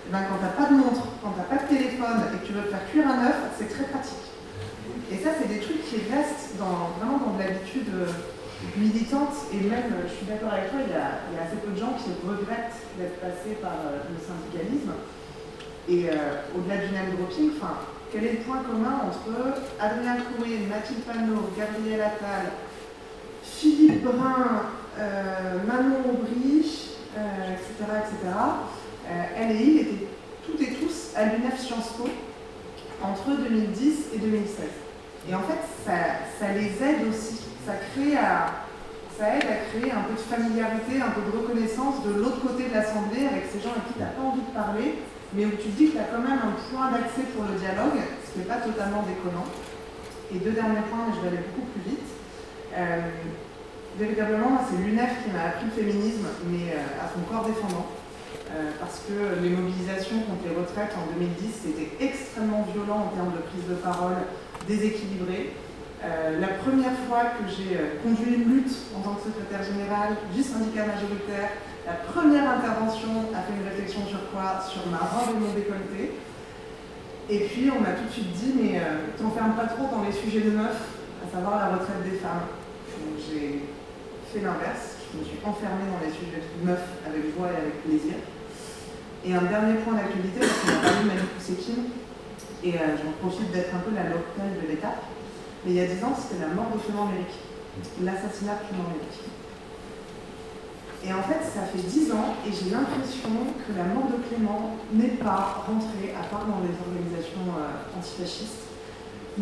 Speaker 14: Et ben, quand tu n'as pas de montre, quand tu n'as pas de téléphone et que tu veux te faire cuire un œuf, c'est très pratique. Et ça, c'est des trucs qui restent vraiment dans de l'habitude militante. Et même, je suis d'accord avec toi, il y, a, assez peu de gens qui regrettent d'être passés par euh, le syndicalisme. Et euh, au-delà du name dropping, enfin, quel est le point commun entre Adrien Coué, Mathilde Panot, Gabriel Attal, Philippe Brun, euh, Manon Aubry, euh, etc., etc. Euh, elle et il étaient toutes et tous à l'UNEF Sciences Po entre 2010 et 2016. Et en fait, ça, les aide aussi. Ça crée ça aide à créer un peu de familiarité, un peu de reconnaissance de l'autre côté de l'Assemblée avec ces gens à qui tu n'as pas envie de parler, mais où tu dis que tu as quand même un point d'accès pour le dialogue, ce qui n'est pas totalement déconnant. Et deux derniers points, mais je vais aller beaucoup plus vite. Euh, véritablement, c'est l'UNEF qui m'a appris le féminisme, mais euh, à son corps défendant. Euh, parce que les mobilisations contre les retraites en 2010, c'était extrêmement violent en termes de prise de parole, déséquilibré. Euh, la première fois que j'ai euh, conduit une lutte en tant que secrétaire général du syndicat majoritaire, la première intervention a fait une réflexion sur quoi? Sur ma robe et mon décolleté. Et puis on m'a tout de suite dit, mais euh, t'enfermes pas trop dans les sujets de meufs, à savoir la retraite des femmes. Donc j'ai fait l'inverse, je me suis enfermée dans les sujets de meufs avec joie et avec plaisir. Et un dernier point d'actualité, parce qu'on a parlé de Malik Oussekine, et euh, j'en profite d'être un peu la locale de l'État. Mais il y a 10 ans, c'était la mort de Clément Méric, l'assassinat de Clément Méric. Et en fait, ça fait 10 ans et j'ai l'impression que la mort de Clément n'est pas rentrée, à part dans les organisations euh, antifascistes,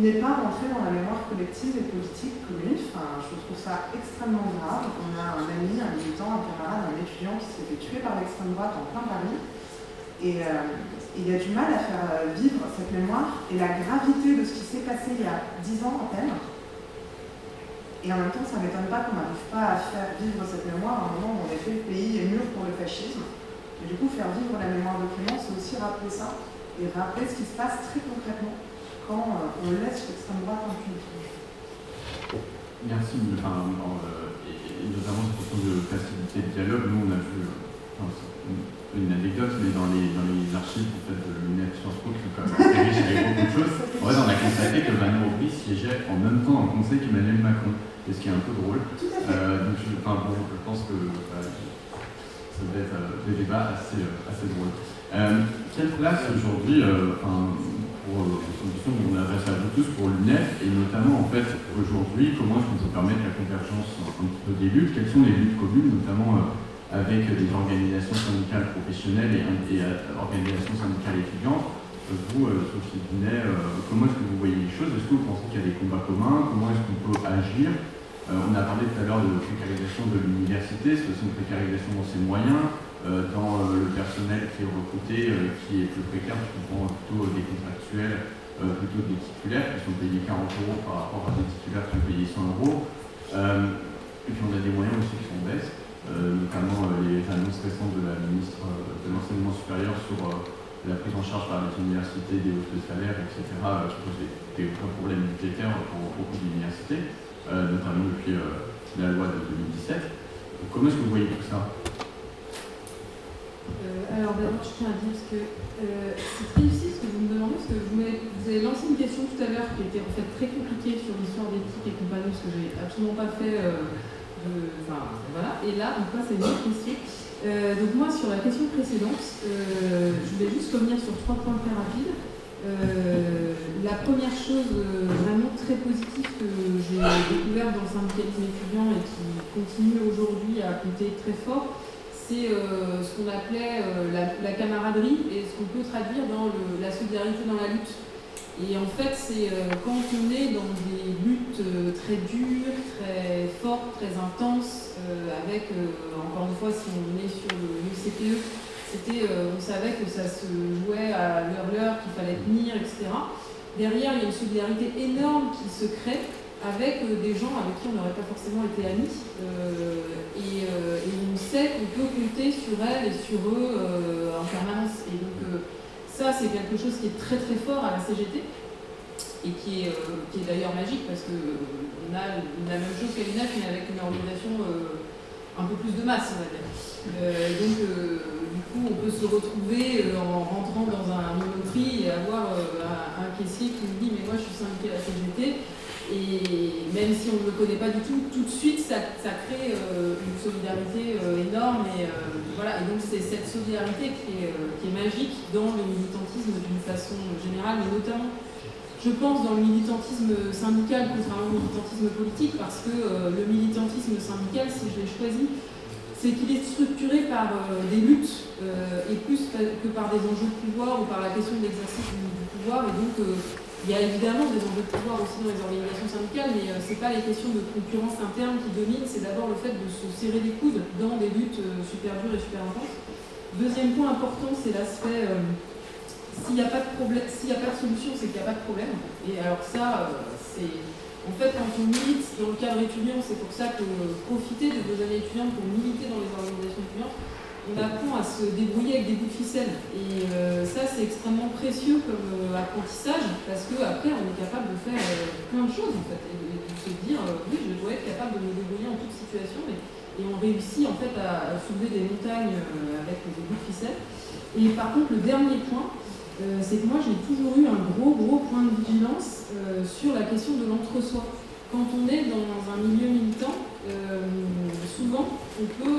Speaker 14: n'est pas rentrée dans la mémoire collective et politique commune. Je trouve ça extrêmement grave. On a un ami, un militant, un camarade, un étudiant qui s'est fait tuer par l'extrême droite en plein Paris. Et euh, il y a du mal à faire euh, vivre cette mémoire et la gravité de ce qui s'est passé il y a 10 ans à peine. Et en même temps, ça ne m'étonne pas qu'on n'arrive pas à faire vivre cette mémoire à un moment où en effet le pays est mûr pour le fascisme. Et du coup, faire vivre la mémoire de Clément, c'est aussi rappeler ça et rappeler ce qui se passe très concrètement quand euh, on laisse l'extrême droite impunir.
Speaker 11: Merci. Enfin, euh, et, et, notamment cette question de facilité de dialogue, nous on a vu, enfin, une anecdote, mais dans les, dans les archives en fait, de l'UNEF Sciences Po, qui sont quand même avec beaucoup de choses, en fait, on a constaté que Van Rompuy siégeait en même temps dans le conseil qu'Emmanuel Macron, et ce qui est un peu drôle. Euh, donc, je, enfin, bon, je pense que bah, ça devait être euh, des débats assez, euh, assez drôles. Euh, quelle place aujourd'hui, euh, pour qu'on adresse à vous tous, pour l'UNEF, et notamment en fait aujourd'hui, comment est-ce qu'on peut permettre la convergence un petit peu des luttes? Quelles sont les luttes communes, notamment avec des organisations syndicales professionnelles et, euh, organisations syndicales étudiantes. Euh, vous, euh, Sophie Binet, comment est-ce que vous voyez les choses? Est-ce que vous pensez qu'il y a des combats communs? Comment est-ce qu'on peut agir? On a parlé tout à l'heure de précarisation de l'université, c'est aussi une précarisation dans ses moyens, dans le personnel qui est recruté, qui est plus précaire, souvent plutôt des contractuels, plutôt des titulaires qui sont payés 40 euros par rapport à des titulaires qui sont payés 100 euros. et puis on a des moyens aussi qui sont. Euh, notamment euh, les annonces récentes de la ministre euh, de l'Enseignement supérieur sur la prise en charge par les universités des hausses de salaire, etc., qui pose des, des grands problèmes budgétaires pour beaucoup d'universités, notamment depuis la loi de 2017. Donc, comment est-ce que vous voyez tout ça?
Speaker 15: Alors d'abord, je tiens à dire que euh, c'est très difficile ce que vous me demandez, parce que vous, avez lancé une question tout à l'heure qui était en fait très compliquée sur l'histoire d'éthique et compagnie, ce que j'ai absolument pas fait euh, Voilà. Et là, on passe à une autre question. Euh, donc moi, sur la question précédente, euh, je vais juste revenir sur trois points très rapides. Euh, la première chose vraiment très positive que j'ai découvert dans le syndicalisme étudiant et qui continue aujourd'hui à compter très fort, c'est ce qu'on appelait la, camaraderie et ce qu'on peut traduire dans la solidarité dans la lutte. Et en fait, c'est euh, quand on est dans des luttes euh, très dures, très fortes, très intenses, euh, avec, encore une fois, si on est sur le, CPE, c'était, on savait que ça se jouait à l'heure-l'heure, qu'il fallait tenir, etc. Derrière, il y a une solidarité énorme qui se crée avec des gens avec qui on n'aurait pas forcément été amis. Et, on sait qu'on peut compter sur elles et sur eux en permanence. Ça, c'est quelque chose qui est très très fort à la CGT et qui est, euh, est d'ailleurs magique parce qu'on euh, a la même chose qu'à mais avec une organisation euh, un peu plus de masse, on va dire. Donc, du coup, on peut se retrouver en rentrant dans un monoprix et avoir un, un, caissier qui nous dit Mais moi, je suis syndiqué à la CGT. Et même si on ne le connaît pas du tout, tout de suite, ça, crée une solidarité énorme. Et, voilà. et donc, c'est cette solidarité qui est, qui est magique dans le militantisme d'une façon générale, mais notamment je pense, dans le militantisme syndical, contrairement au militantisme politique, parce que euh, le militantisme syndical, si je l'ai choisi, c'est qu'il est structuré par euh, des luttes euh, et plus que par des enjeux de pouvoir ou par la question de l'exercice du, pouvoir. Et donc, Il y a évidemment des enjeux de pouvoir aussi dans les organisations syndicales, mais ce n'est pas les questions de concurrence interne qui dominent, c'est d'abord le fait de se serrer les coudes dans des luttes super dures et super intenses. Deuxième point important, c'est l'aspect s'il n'y a pas de a pas de solution, c'est qu'il n'y a pas de problème. Et alors ça, c'est en fait, quand on milite dans le cadre étudiant, c'est pour ça que profiter de vos années étudiantes pour militer dans les organisations étudiantes, on apprend à se débrouiller avec des bouts de ficelle. Et euh, ça, c'est extrêmement précieux comme euh, apprentissage, parce qu'après, on est capable de faire euh, plein de choses, en fait, et de, se dire, oui, je dois être capable de me débrouiller en toute situation, et, on réussit, en fait, à, à soulever des montagnes avec des bouts de ficelle. Et par contre, le dernier point, c'est que moi j'ai toujours eu un gros gros point de vigilance sur la question de l'entre-soi. Quand on est dans un milieu militant, euh, souvent on peut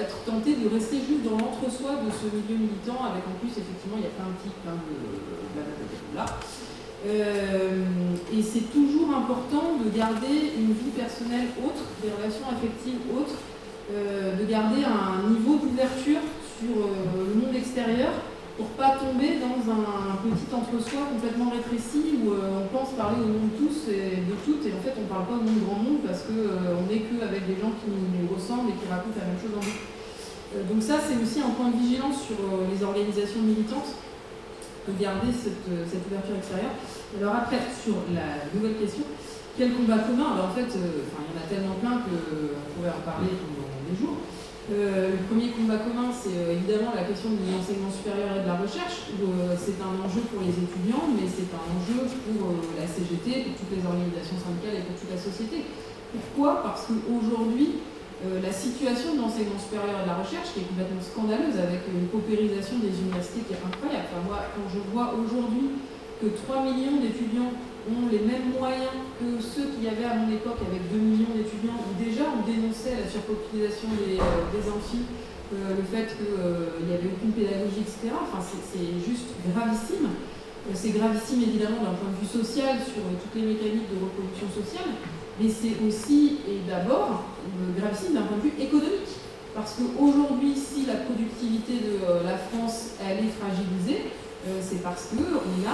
Speaker 15: être tenté de rester juste dans l'entre-soi de ce milieu militant, avec en plus effectivement il y a plein de types, plein de blablabla. et c'est toujours important de garder une vie personnelle autre, des relations affectives autres, de garder un niveau d'ouverture sur le monde extérieur pour pas tomber dans un petit entre-soi complètement rétréci où euh, on pense parler au nom de tous et de toutes et en fait on parle pas au nom du grand monde parce qu'on euh, n'est qu'avec des gens qui nous ressemblent et qui racontent la même chose en nous. Euh, donc ça c'est aussi un point de vigilance sur les organisations militantes de garder cette, cette, ouverture extérieure. Alors après, sur la nouvelle question, quel combat commun? Alors en fait, il y en a tellement plein qu'on pourrait en parler pendant des jours. Euh, le premier combat commun, c'est euh, évidemment la question de l'enseignement supérieur et de la recherche, euh, c'est un enjeu pour les étudiants, mais c'est un enjeu pour la CGT, pour toutes les organisations syndicales et pour toute la société. Pourquoi? Parce qu'aujourd'hui, la situation de l'enseignement supérieur et de la recherche, qui est complètement scandaleuse, avec une paupérisation des universités qui est incroyable. Quand je vois aujourd'hui que 3 millions d'étudiants ont les mêmes moyens que ceux qu'il y avait à mon époque avec 2 millions d'étudiants où déjà on dénonçait la surpopulation des, euh, des amphis, euh, le fait qu'il euh, n'y avait aucune pédagogie, etc. Enfin, c'est juste gravissime. C'est gravissime évidemment d'un point de vue social sur toutes les mécaniques de reproduction sociale, mais c'est aussi et d'abord gravissime d'un point de vue économique. Parce qu'aujourd'hui, si la productivité de la France elle est fragilisée, c'est parce qu'on a une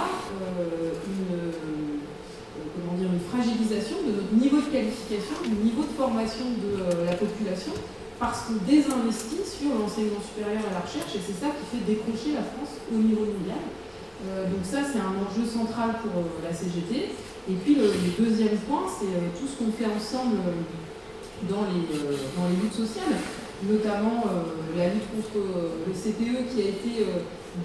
Speaker 15: comment dire, une fragilisation de notre niveau de qualification, du niveau de formation de euh, la population, parce qu'on désinvestit sur l'enseignement supérieur et la recherche, et c'est ça qui fait décrocher la France au niveau mondial. Euh, donc ça, c'est un enjeu central pour euh, la CGT. Et puis le, deuxième point, c'est tout ce qu'on fait ensemble dans les, dans les luttes sociales, notamment la lutte contre le CPE qui a été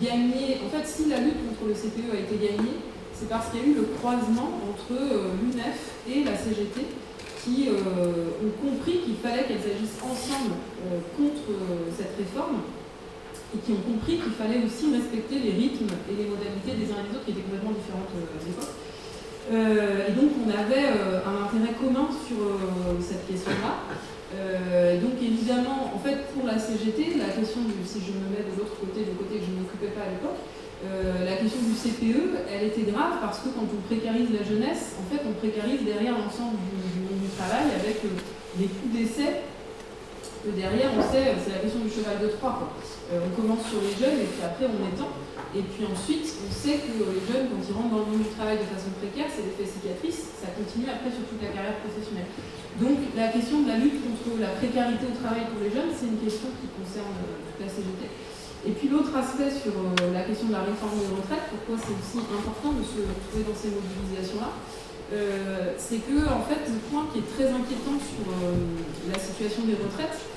Speaker 15: gagnée. En fait, si la lutte contre le CPE a été gagnée, c'est parce qu'il y a eu le croisement entre euh, l'UNEF et la CGT qui euh, ont compris qu'il fallait qu'elles agissent ensemble euh, contre cette réforme et qui ont compris qu'il fallait aussi respecter les rythmes et les modalités des uns et des autres qui étaient complètement différentes à l'époque. et donc on avait un intérêt commun sur cette question-là. Donc évidemment, en fait, pour la CGT, la question du si je me mets de l'autre côté, du côté que je ne m'occupais pas à l'époque, euh, la question du CPE, elle était grave parce que quand on précarise la jeunesse, en fait, on précarise derrière l'ensemble du, monde du travail avec euh, des coûts d'essai. derrière, on sait, c'est la question du cheval de Troie. Euh, on commence sur les jeunes et puis après on étend. Et puis ensuite, on sait que les jeunes, quand ils rentrent dans le monde du travail de façon précaire, c'est l'effet cicatrice, ça continue après sur toute la carrière professionnelle. Donc la question de la lutte contre la précarité au travail pour les jeunes, c'est une question qui concerne toute la CGT. Et puis l'autre aspect sur euh, la question de la réforme des retraites, pourquoi c'est aussi important de se trouver dans ces mobilisations-là, euh, c'est que en fait le point qui est très inquiétant sur euh, la situation des retraites,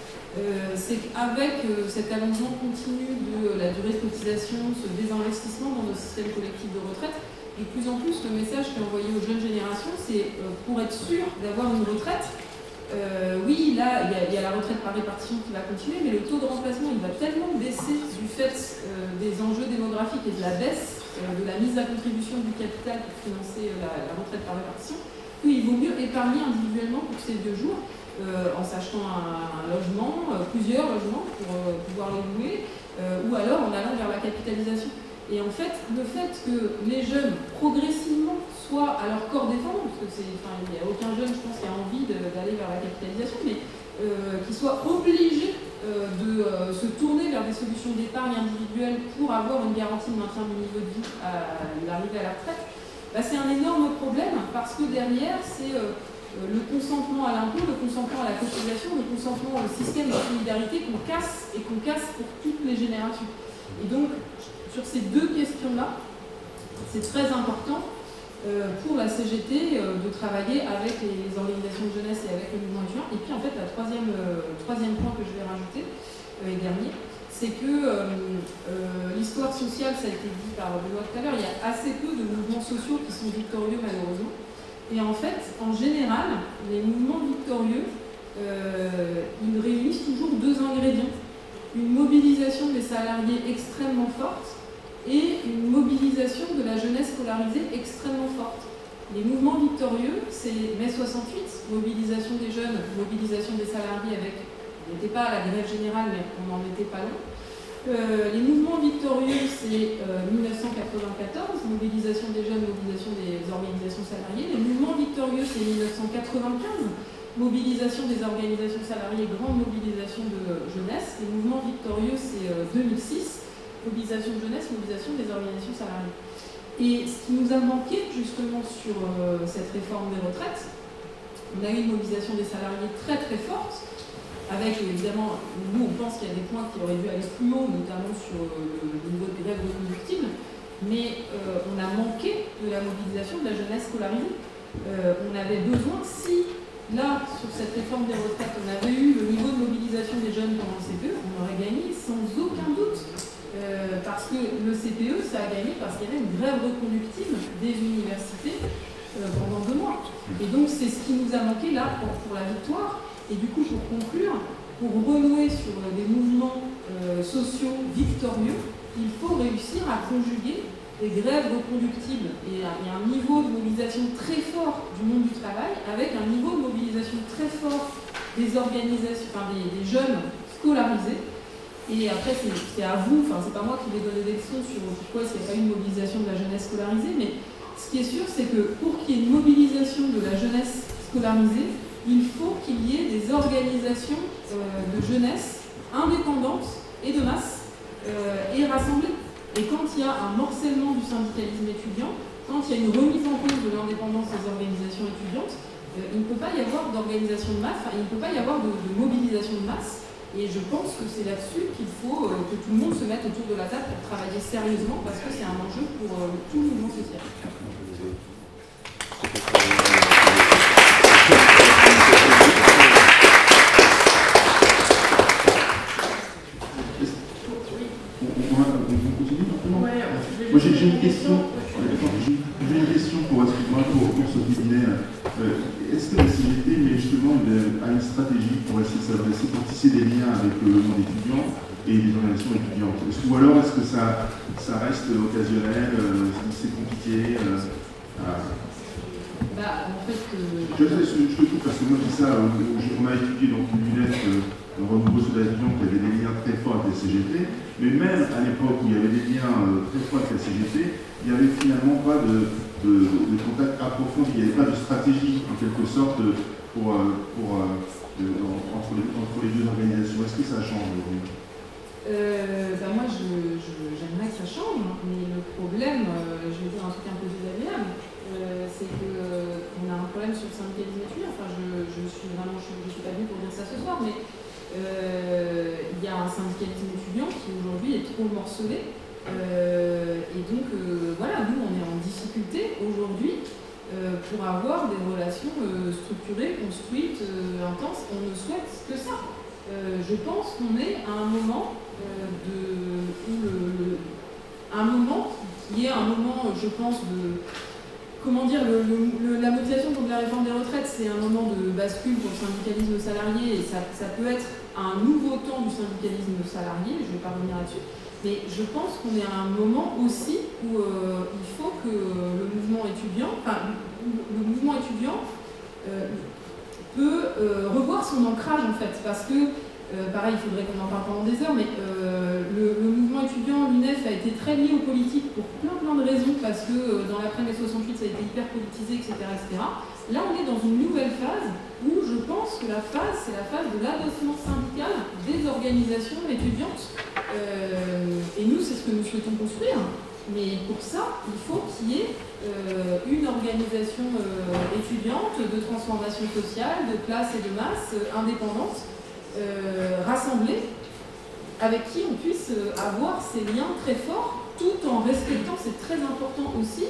Speaker 15: c'est qu'avec cet allongement continu de la durée de cotisation, ce désinvestissement dans nos systèmes collectifs de retraite, de plus en plus le message qui est envoyé aux jeunes générations, c'est pour être sûr d'avoir une retraite, euh, oui, là, il y, a la retraite par répartition qui va continuer, mais le taux de remplacement, il va tellement baisser du fait euh, des enjeux démographiques et de la baisse euh, de la mise à contribution du capital pour financer la, retraite par répartition, qu'il vaut mieux épargner individuellement pour ces deux jours, en s'achetant un, logement, plusieurs logements pour pouvoir les louer, ou alors en allant vers la capitalisation. Et en fait, le fait que les jeunes progressivement soit à leur corps défendant, parce que il n'y a aucun jeune, je pense, qui a envie d'aller vers la capitalisation, mais euh, qui soit obligé euh, de euh, se tourner vers des solutions d'épargne individuelle pour avoir une garantie de maintien du niveau de vie à l'arrivée à la retraite, bah, c'est un énorme problème parce que derrière, c'est le consentement à l'impôt, le consentement à la cotisation, le consentement au système de solidarité qu'on casse et qu'on casse pour toutes les générations. Et donc, sur ces deux questions-là, c'est très important pour la CGT de travailler avec les, organisations de jeunesse et avec le mouvement étudiant. Et puis en fait, le troisième, troisième point que je vais rajouter, et dernier, c'est que euh, euh, l'histoire sociale, ça a été dit par Benoît tout à l'heure, il y a assez peu de mouvements sociaux qui sont victorieux malheureusement. Et en fait, en général, les mouvements victorieux, euh, ils réunissent toujours deux ingrédients. Une mobilisation des salariés extrêmement forte et une mobilisation de la jeunesse scolarisée extrêmement forte. Les mouvements victorieux, c'est mai 68, mobilisation des jeunes, mobilisation des salariés avec on n'était pas à la grève générale, mais on n'en était pas loin. Euh, les mouvements victorieux, c'est 1994, euh, mobilisation des jeunes, mobilisation des organisations salariées. Les mouvements victorieux, c'est 1995, mobilisation des organisations salariées, grande mobilisation de jeunesse. Les mouvements victorieux, c'est 2006, euh, mobilisation de jeunesse, mobilisation des organisations salariées. Et ce qui nous a manqué justement sur cette réforme des retraites, on a eu une mobilisation des salariés très très forte, avec évidemment, nous on pense qu'il y a des points qui auraient dû aller plus haut, notamment sur euh, le, niveau de grève reconductible, mais euh, on a manqué de la mobilisation de la jeunesse scolarisée. Euh, on avait besoin, si là, sur cette réforme des retraites, on avait eu le niveau de mobilisation des jeunes pendant le CPE, on aurait gagné sans aucun doute. Parce que le CPE, ça a gagné parce qu'il y avait une grève reconductible des universités pendant deux mois. Et donc c'est ce qui nous a manqué là pour la victoire. Et du coup, pour conclure, pour renouer sur des mouvements euh, sociaux victorieux, il faut réussir à conjuguer des grèves reconductibles et, un niveau de mobilisation très fort du monde du travail avec un niveau de mobilisation très fort des organisations, enfin des, jeunes scolarisés. Et après, c'est à vous, enfin c'est pas moi qui vais donner des leçons sur pourquoi est-ce qu'il n'y a pas eu une mobilisation de la jeunesse scolarisée, mais ce qui est sûr, c'est que pour qu'il y ait une mobilisation de la jeunesse scolarisée, il faut qu'il y ait des organisations euh, de jeunesse indépendantes et de masse euh, et rassemblées. Et quand il y a un morcellement du syndicalisme étudiant, quand il y a une remise en cause de l'indépendance des organisations étudiantes, euh, il ne peut pas y avoir d'organisation de masse, il ne peut pas y avoir de, mobilisation de masse. Et je pense que c'est là-dessus qu'il faut que tout le monde se mette autour de la table pour travailler sérieusement parce que c'est un enjeu pour tout le mouvement social.
Speaker 12: J'ai une question. Pour, pour, Binet. Euh, est-ce que la CGT met justement une, a une stratégie pour de tisser des liens avec le monde étudiant et les organisations étudiantes. Ou alors est-ce que ça, ça reste occasionnel, euh, c'est compliqué euh,
Speaker 15: bah, en fait,
Speaker 12: je, je, je, trouve parce que moi je dis ça, on a étudié donc une lunette le renouveau sur la vision qui avait des liens très forts avec la CGT, mais même à l'époque où il y avait des liens euh, très forts avec la CGT, il n'y avait finalement pas de, de, de, contact approfondi, il n'y avait pas de stratégie en quelque sorte pour, euh, pour, euh, entre, les, deux organisations. Est-ce que ça change aujourd'hui
Speaker 15: euh, bah moi, j'aimerais que ça change, mais le problème, je vais dire un truc un peu désagréable, c'est qu'on a un problème sur le syndicalisme étudiant. Enfin, je, je suis vraiment, je suis pas venue pour dire ça ce soir, mais euh, il y a un syndicalisme étudiant qui aujourd'hui est trop morcelé. Euh, et donc, euh, voilà, nous, on est en difficulté aujourd'hui pour avoir des relations structurées, construites, intenses. On ne souhaite que ça. je pense qu'on est à un moment où un moment qui est un moment, je pense, de comment dire, la motivation pour la réforme des retraites, c'est un moment de bascule pour le syndicalisme salarié et ça, peut être un nouveau temps du syndicalisme salarié, je ne vais pas revenir là-dessus, mais je pense qu'on est à un moment aussi où euh, il faut que le mouvement étudiant, euh, peut euh, revoir son ancrage en fait, parce que pareil, il faudrait qu'on en parle pendant des heures, mais le, mouvement étudiant, l'UNEF, a été très lié aux politiques pour plein plein de raisons, parce que dans l'après-mai 68, ça a été hyper politisé, etc., etc. Là, on est dans une nouvelle phase où je pense que la phase, c'est la phase de l'adossement syndical des organisations étudiantes. Euh, et nous, c'est ce que nous souhaitons construire. Mais pour ça, il faut qu'il y ait euh, une organisation euh, étudiante de transformation sociale, de classe et de masse, indépendante, rassemblée, avec qui on puisse avoir ces liens très forts, tout en respectant, c'est très important aussi,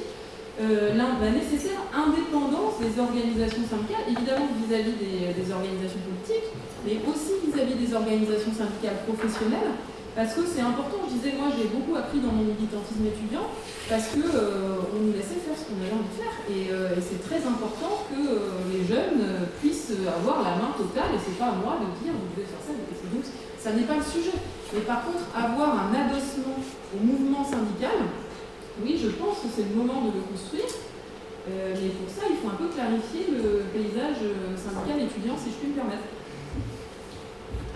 Speaker 15: la nécessaire indépendance des organisations syndicales, évidemment vis-à-vis des, des, organisations politiques, mais aussi vis-à-vis des organisations syndicales professionnelles, parce que c'est important, je disais, moi j'ai beaucoup appris dans mon militantisme étudiant, parce qu'on euh, on nous laissait faire ce qu'on avait envie de faire. Et, euh, c'est très important que euh, les jeunes puissent avoir la main totale, et c'est pas à moi de dire vous devez faire ça, donc ça n'est pas le sujet. Mais par contre, avoir un adossement au mouvement syndical, oui, je pense que c'est le moment de le construire. mais pour ça, il faut un peu clarifier le paysage syndical étudiant, si je puis me permettre.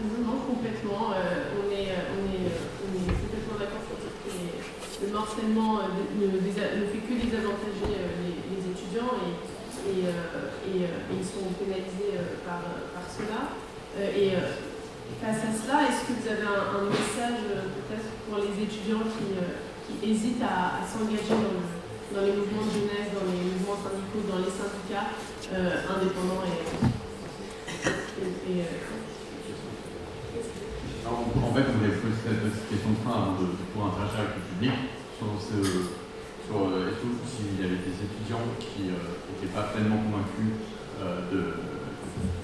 Speaker 10: Non, complètement. Euh, on, est, euh, on, est, euh, complètement d'accord sur dire que le morcellement ne, fait que désavantager les, étudiants et, ils sont pénalisés par, cela. et face à cela, est-ce que vous avez un, message peut-être pour les étudiants qui hésitent à, s'engager dans, les mouvements de jeunesse, dans les mouvements syndicaux, dans les syndicats indépendants et, et
Speaker 11: en fait, on voulait poser cette question de fin pour interagir avec le public sur, ce, sur euh, s'il y avait des étudiants qui n'étaient euh, pas pleinement convaincus euh, de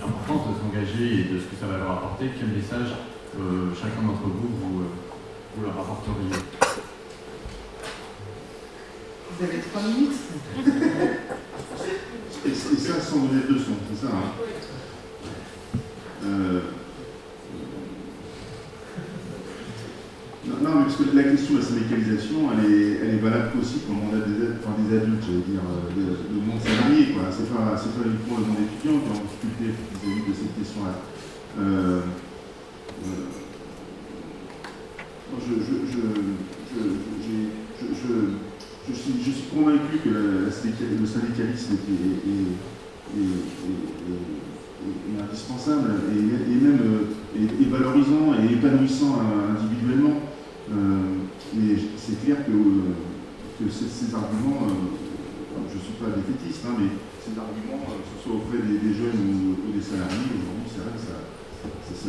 Speaker 11: l'importance de s'engager et de ce que ça va leur apporter, quel message chacun d'entre vous, vous, leur apporteriez?
Speaker 14: Vous avez trois minutes
Speaker 12: et, ça sans donner de leçons, c'est ça hein? Non, mais parce que la question de la syndicalisation, elle est, elle est valable aussi pour le mandat des, enfin, des adultes, j'allais dire, euh, le, monde salarié. Ce n'est pas, pas uniquement le monde étudiant qui est en difficulté vis-à-vis de cette question-là. Euh, euh, je, je, je, je, je suis que le syndicalisme est, indispensable et, même est, valorisant et épanouissant individuellement. Euh, mais c'est clair que, euh, ces, arguments, euh, je ne suis pas défaitiste, hein, mais ces arguments, que ce soit auprès des, jeunes ou, des salariés, aujourd'hui, c'est vrai que ça,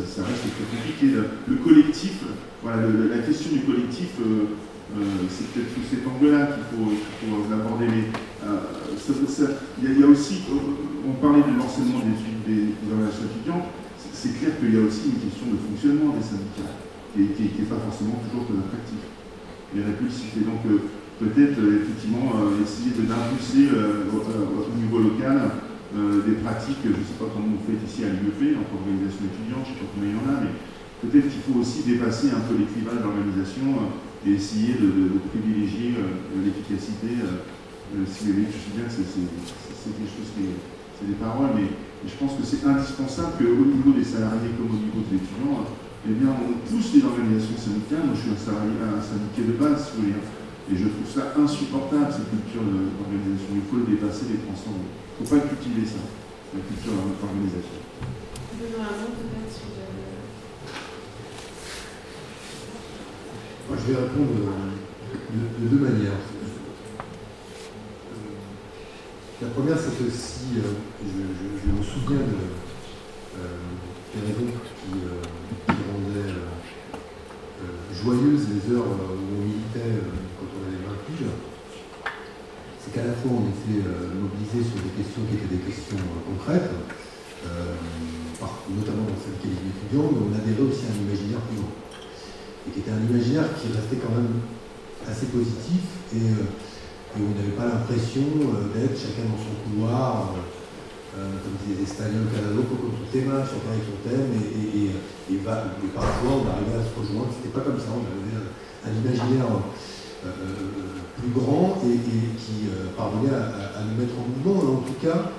Speaker 12: ça, reste très compliqué. Le, collectif, voilà, la question du collectif, c'est peut-être sous cet angle-là qu'il faut, l'aborder. Mais il y, a aussi, on parlait de l'enseignement des, organisations étudiantes, c'est clair qu'il y a aussi une question de fonctionnement des syndicats qui n'est pas forcément toujours de pratique. Et répulsif. donc euh, peut-être euh, effectivement euh, essayer d'impulser au, niveau local des pratiques, je ne sais pas comment vous faites ici à l'UEP, entre organisation étudiante, je ne sais pas combien il y en a, mais peut-être qu'il faut aussi dépasser un peu les clivages d'organisation et essayer de, privilégier l'efficacité. si vous je sais bien que c'est quelque chose qui c'est des paroles, mais, je pense que c'est indispensable qu'au niveau des salariés comme au niveau des étudiants, eh bien, on pousse les organisations syndicales. Moi, je suis un, salarié, un syndiqué de base, si vous voulez. Hein. Et je trouve ça insupportable, cette culture d'organisation. Il faut le dépasser, les transcender. Il ne faut pas cultiver ça, la culture d'organisation.
Speaker 13: Je vais répondre de, deux manières. La première, c'est que si euh, je, me souviens de euh, des raisons qui, euh, rendait euh, euh, joyeuse les heures où on militait quand on avait 20 piges, c'est qu'à la fois on était mobilisé sur des questions qui étaient des questions concrètes, notamment dans le syndicalisme étudiant, mais on adhérait aussi à un imaginaire plus grand. Et qui était un imaginaire qui restait quand même assez positif et, et on n'avait pas l'impression d'être chacun dans son couloir euh, comme disait Espagnols, cada loco con su tema, chacun avec son thème, et, parfois on arrivait à se rejoindre. C'était pas comme ça, on avait un, imaginaire euh, euh, plus grand et, qui parvenait à, nous mettre en mouvement, en tout cas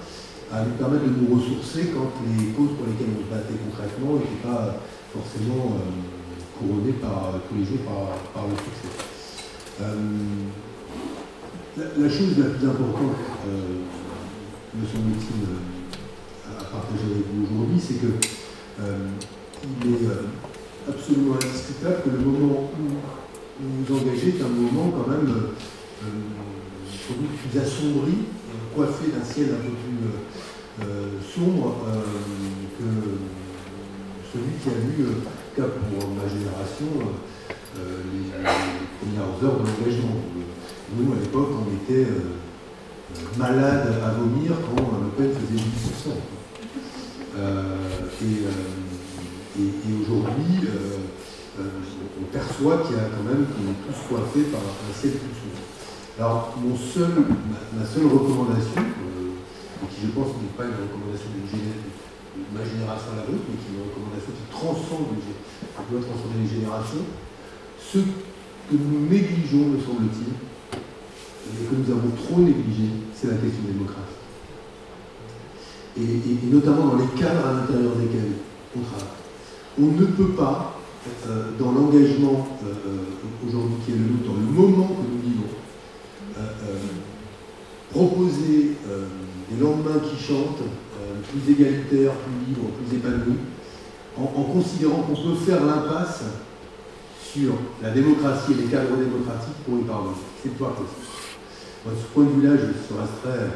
Speaker 13: à nous permettre de nous ressourcer quand les causes pour lesquelles on se battait concrètement n'étaient pas forcément couronnées par, tous les jours par, le succès. La, chose la plus importante me semble-t-il, à partager avec vous aujourd'hui, c'est que euh, il est euh, absolument indiscutable que le moment où vous vous engagez est un mouvement quand même euh, euh, plus assombri, coiffé d'un ciel un peu plus sombre que celui qui a cas pour ma génération, les, premières heures de l'engagement. Nous, à l'époque, on était malades à vomir quand Le Pen faisait 10%. et, et aujourd'hui, on perçoit qu'il y a quand même qu'on est tous coiffés par un ciel plus. Alors, mon seul, ma, seule recommandation, euh, qui je pense n'est pas une recommandation de, ma génération à la vôtre, mais qui est une recommandation qui transcende, qui doit transcender les générations, ce que nous négligeons, me semble-t-il, et que nous avons trop négligé, c'est la question démocratique. Et, et, notamment dans les cadres à l'intérieur desquels on travaille. On ne peut pas euh, dans l'engagement euh, euh, aujourd'hui qui est le nôtre, dans le moment que nous vivons, proposer des lendemains qui chantent, plus égalitaires, plus libres, plus épanouis, en, considérant qu'on peut faire l'impasse sur la démocratie et les cadres démocratiques pour y parvenir. C'est pas possible. de ce point de vue-là, je resterai,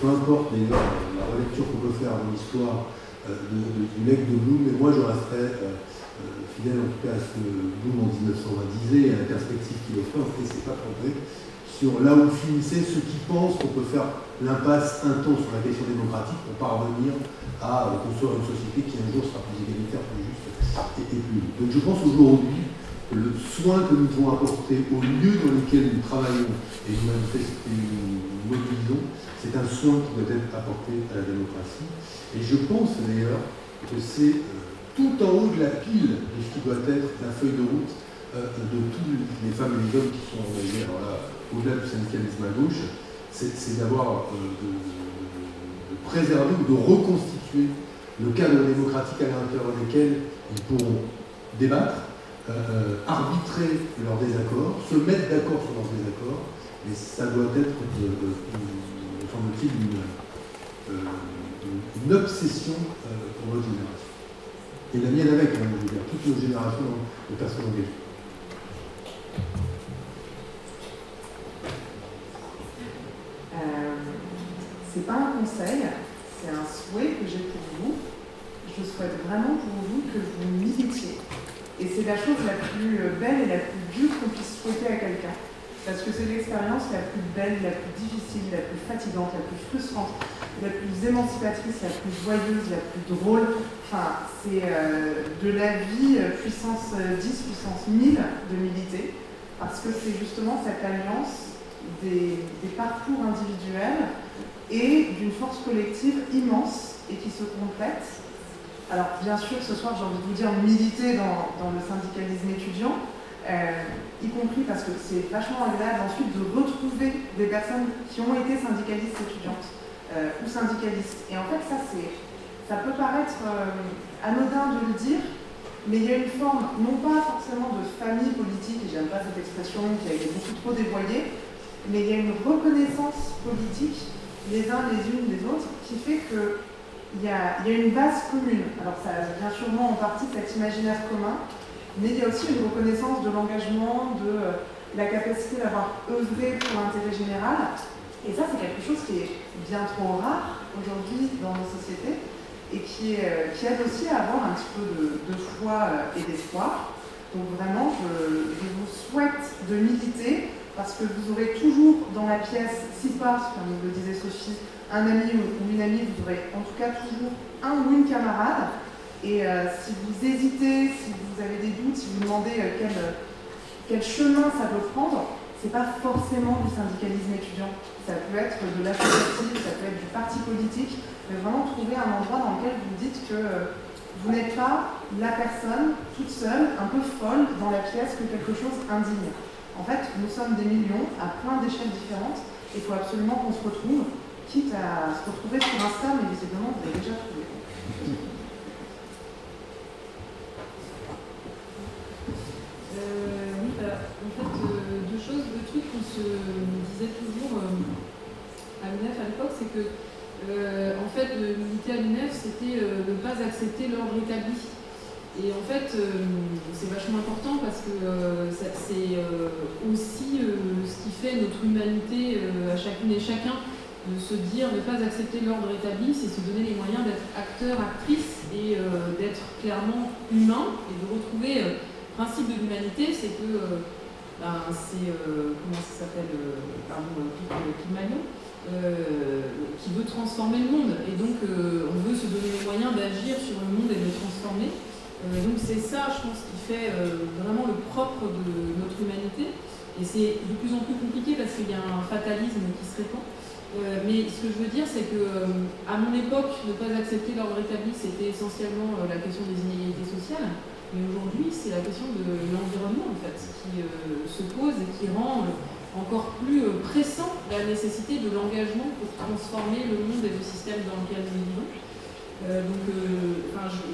Speaker 13: peu importe la relecture qu'on peut faire dans l'histoire du mec de Bloom, mais moi je resterai fidèle en tout cas à ce que Bloom en 1920 disait et à la perspective qu'il en fait, c'est pas trompé, sur là où finissaient ceux qui pensent qu'on peut faire l'impasse un temps sur la question démocratique pour parvenir à construire une société qui un jour sera plus égalitaire, plus juste et, plus. Donc je pense aujourd'hui que le soin que nous devons apporter aux lieux dans lesquels nous travaillons et nous, nous mobilisons, c'est un soin qui doit être apporté à la démocratie. Et je pense d'ailleurs que c'est euh, tout en haut de la pile de ce qui doit être la feuille de route euh, de tous les femmes et les hommes qui sont engagés au-delà du syndicalisme à gauche, c'est d'avoir euh, de, préserver ou de reconstituer le cadre démocratique à l'intérieur desquels ils pourront débattre, euh, arbitrer leurs désaccords, se mettre d'accord sur leurs désaccords, mais ça doit être, semble-t-il, une, une, obsession pour notre génération et la mienne avec, hein, je veux dire, toutes nos générations de personnes engagées.
Speaker 14: C'est pas un conseil, c'est un souhait que j'ai pour vous. Je souhaite vraiment pour vous que vous militiez. Et c'est la chose la plus belle et la plus dure qu'on puisse souhaiter à quelqu'un. Parce que c'est l'expérience la plus belle, la plus difficile, la plus fatigante, la plus frustrante, la plus émancipatrice, la plus joyeuse, la plus drôle. Enfin, c'est euh, de la vie euh, puissance 10, euh, puissance 1000 de militer, parce que c'est justement cette alliance des, parcours individuels et d'une force collective immense et qui se complète. Alors, bien sûr, ce soir, j'ai envie de vous dire militer dans, le syndicalisme étudiant, y compris parce que c'est vachement agréable ensuite de retrouver des personnes qui ont été syndicalistes étudiantes euh, ou syndicalistes. Et en fait, ça, ça peut paraître euh, anodin de le dire, mais il y a une forme, non pas forcément de famille politique, et j'aime pas cette expression qui a été beaucoup trop dévoyée, mais il y a une reconnaissance politique, les uns les unes les autres, qui fait qu'il y a, une base commune. Alors ça vient sûrement en partie de cet imaginaire commun, mais il y a aussi une reconnaissance de l'engagement, de euh, la capacité d'avoir œuvré pour l'intérêt général, et ça, c'est quelque chose qui est bien trop rare aujourd'hui dans nos sociétés et qui, euh, aide aussi à avoir un petit peu de, foi euh, et d'espoir. Donc vraiment, je, vous souhaite de militer parce que vous aurez toujours dans la pièce, si pas, comme le disait Sophie, un ami ou une amie, vous aurez en tout cas toujours un ou une camarade. Et euh, si vous hésitez, si vous avez des doutes, si vous demandez quel, quel chemin ça peut prendre, c'est pas forcément du syndicalisme étudiant. Ça peut être de l'associatif, ça peut être du parti politique, mais vraiment trouver un endroit dans lequel vous dites que euh, vous n'êtes pas la personne toute seule, un peu folle, dans la pièce que quelque chose indigne. En fait, nous sommes des millions à plein d'échelles différentes et il faut absolument qu'on se retrouve, quitte à se retrouver sur Insta, mais visiblement vous avez déjà trouvé.
Speaker 15: Euh, oui, bah, en fait, euh, deux choses, deux trucs qu'on se disait toujours euh, à l'UNEF à l'époque, c'est que en fait, militer à l'UNEF, c'était ne pas accepter l'ordre établi. Et en fait, c'est vachement important parce que c'est aussi ce qui fait notre humanité à chacune et chacun de se dire, ne pas accepter l'ordre établi, c'est se donner les moyens d'être acteur, actrice et d'être clairement humain et de retrouver le principe de l'humanité, c'est que ben, c'est comment ça s'appelle pardon qui veut transformer le monde et donc on veut se donner les moyens d'agir sur le monde et de le transformer. Donc c'est ça, je pense, qui fait vraiment le propre de notre humanité. Et c'est de plus en plus compliqué parce qu'il y a un fatalisme qui se répand. Euh, mais ce que je veux dire, c'est que euh, à mon époque, ne pas accepter l'ordre établi, c'était essentiellement euh, la question des inégalités sociales. Mais aujourd'hui, c'est la question de l'environnement en fait, qui se pose et qui rend encore plus pressant la nécessité de l'engagement pour transformer le monde et le système dans lequel nous vivons. donc, enfin, je,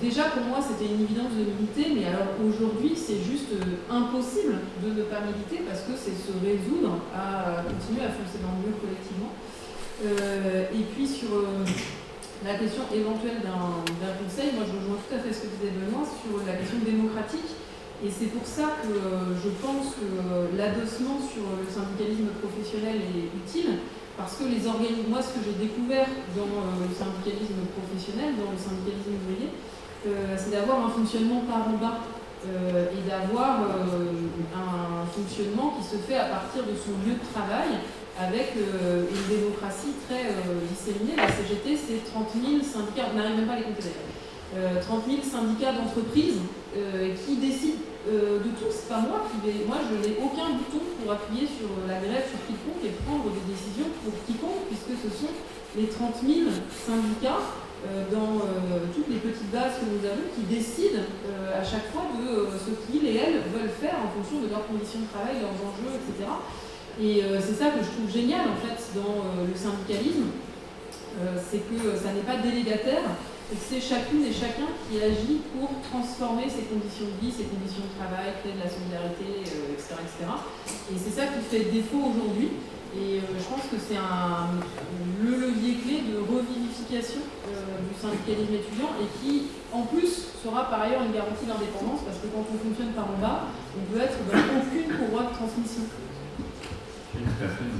Speaker 15: Déjà, pour moi, c'était une évidence de militer, mais alors aujourd'hui, c'est juste euh, impossible de ne pas militer parce que c'est se résoudre à continuer à foncer dans le mur collectivement. Euh, et puis, sur euh, la question éventuelle d'un conseil, moi je rejoins tout à fait ce que disait Benoît sur la question démocratique. Et c'est pour ça que je pense que l'adossement sur le syndicalisme professionnel est utile, parce que les organismes, moi ce que j'ai découvert dans le syndicalisme professionnel, dans le syndicalisme ouvrier, euh, c'est d'avoir un fonctionnement par en bas euh, et d'avoir euh, un fonctionnement qui se fait à partir de son lieu de travail avec une démocratie très disséminée. La CGT, c'est 30 000 syndicats, on n'arrive même pas à les compter d'ailleurs, 30 000 syndicats d'entreprises qui décident de tout. C'est pas moi qui vais, moi je n'ai aucun bouton pour appuyer sur la grève sur quiconque et prendre des décisions pour quiconque, puisque ce sont les 30 000 syndicats euh, dans euh, toutes les petites bases que nous avons qui décident euh, à chaque fois de ce qu'ils et elles veulent faire en fonction de leurs conditions de travail, leurs enjeux, etc. Et c'est ça que je trouve génial en fait dans le syndicalisme, c'est que ça n'est pas délégataire, c'est chacune et chacun qui agit pour transformer ses conditions de vie, ses conditions de travail, créer de la solidarité, etc., etc. Et c'est ça qui fait défaut aujourd'hui. Et je pense que c'est le levier clé de revivification du syndicalisme étudiant et qui, en plus, sera par ailleurs une garantie d'indépendance parce que quand on fonctionne par en bas, on peut être dans aucune courroie de transmission.
Speaker 16: Oui, tout à fait.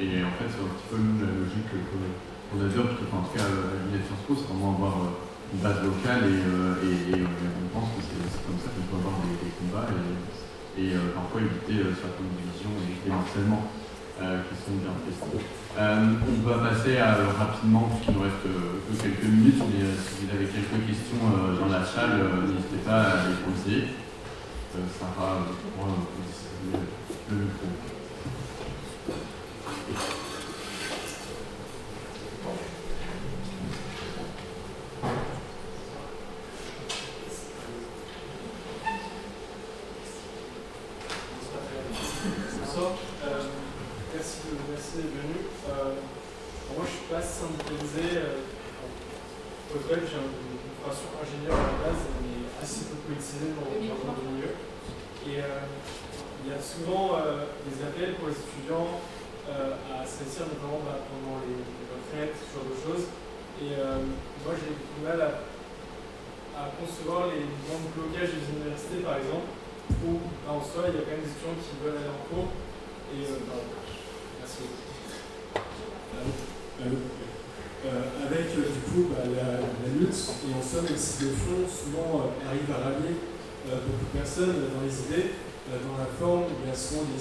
Speaker 16: et en fait, c'est un petit peu la logique qu'on adopte, enfin, en tout cas, de Sciences Po, c'est vraiment avoir une base locale et, on pense que c'est comme ça qu'on peut avoir des, combats et, parfois éviter certaines divisions et des harcèlements. Euh, qui sont bien. Euh, on va passer à, rapidement, puisqu'il nous reste que quelques minutes, mais euh, si vous avez quelques questions dans la salle, n'hésitez pas à les poser. Sarah pourra positionner le micro.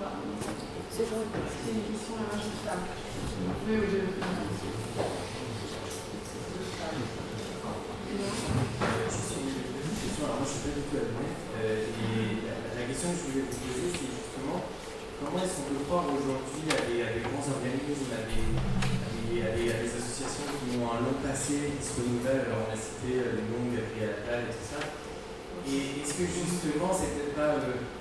Speaker 10: C'est une question ajoutable. Oui, oui, je
Speaker 17: Alors moi je suis pas du tout adjoint. Euh, et la, la, question que je voulais vous poser, c'est justement comment est-ce qu'on peut croire aujourd'hui à, à, des grands organismes, à des, à des, à des, associations qui ont un long passé, qui se renouvellent, alors on a cité euh, les à la table et tout ça. Et est-ce que justement c'est peut-être pas, euh,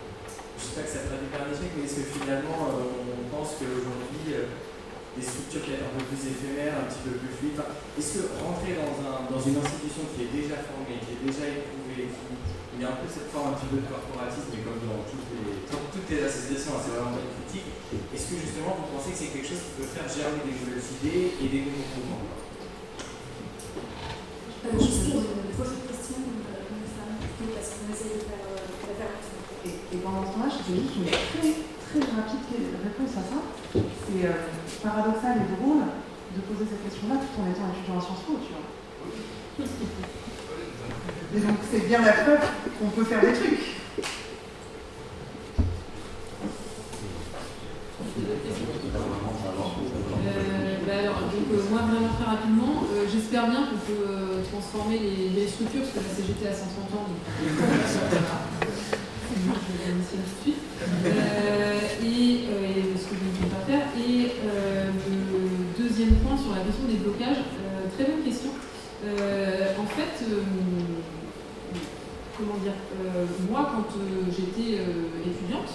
Speaker 17: je sais pas que ça traduit par un mais est-ce que finalement euh, on pense qu'aujourd'hui euh, des structures qui sont un peu plus éphémères, un petit peu plus fluides. Est-ce que rentrer dans, un, dans une institution qui est déjà formée, qui est déjà éprouvée, qui, il y a un peu cette forme un petit peu de corporatisme, mais comme dans toutes les, toutes les associations, hein, c'est vraiment une critique, est-ce que justement vous pensez que c'est quelque chose qui peut faire germer des nouvelles idées et des nouveaux mouvements?
Speaker 18: Euh, Juste une question, euh, parce qu'on essaie de faire
Speaker 14: et, pendant ce temps-là, je fais juste une très très rapide réponse à ça. C'est euh, paradoxal et drôle de poser cette question-là tout en étant étudiant à Sciences Po, tu vois. [laughs] Et donc c'est bien la preuve qu'on peut faire des trucs.
Speaker 15: Euh, bah alors, donc, euh, moi vraiment très rapidement, euh, j'espère bien qu'on peut euh, transformer les, les, structures, parce que la CGT a 500 ans, donc je vais tout de et, et ce que je ne peux pas faire. Et le deuxième point sur la question des blocages, très bonne question. en fait, comment dire, moi quand j'étais étudiante,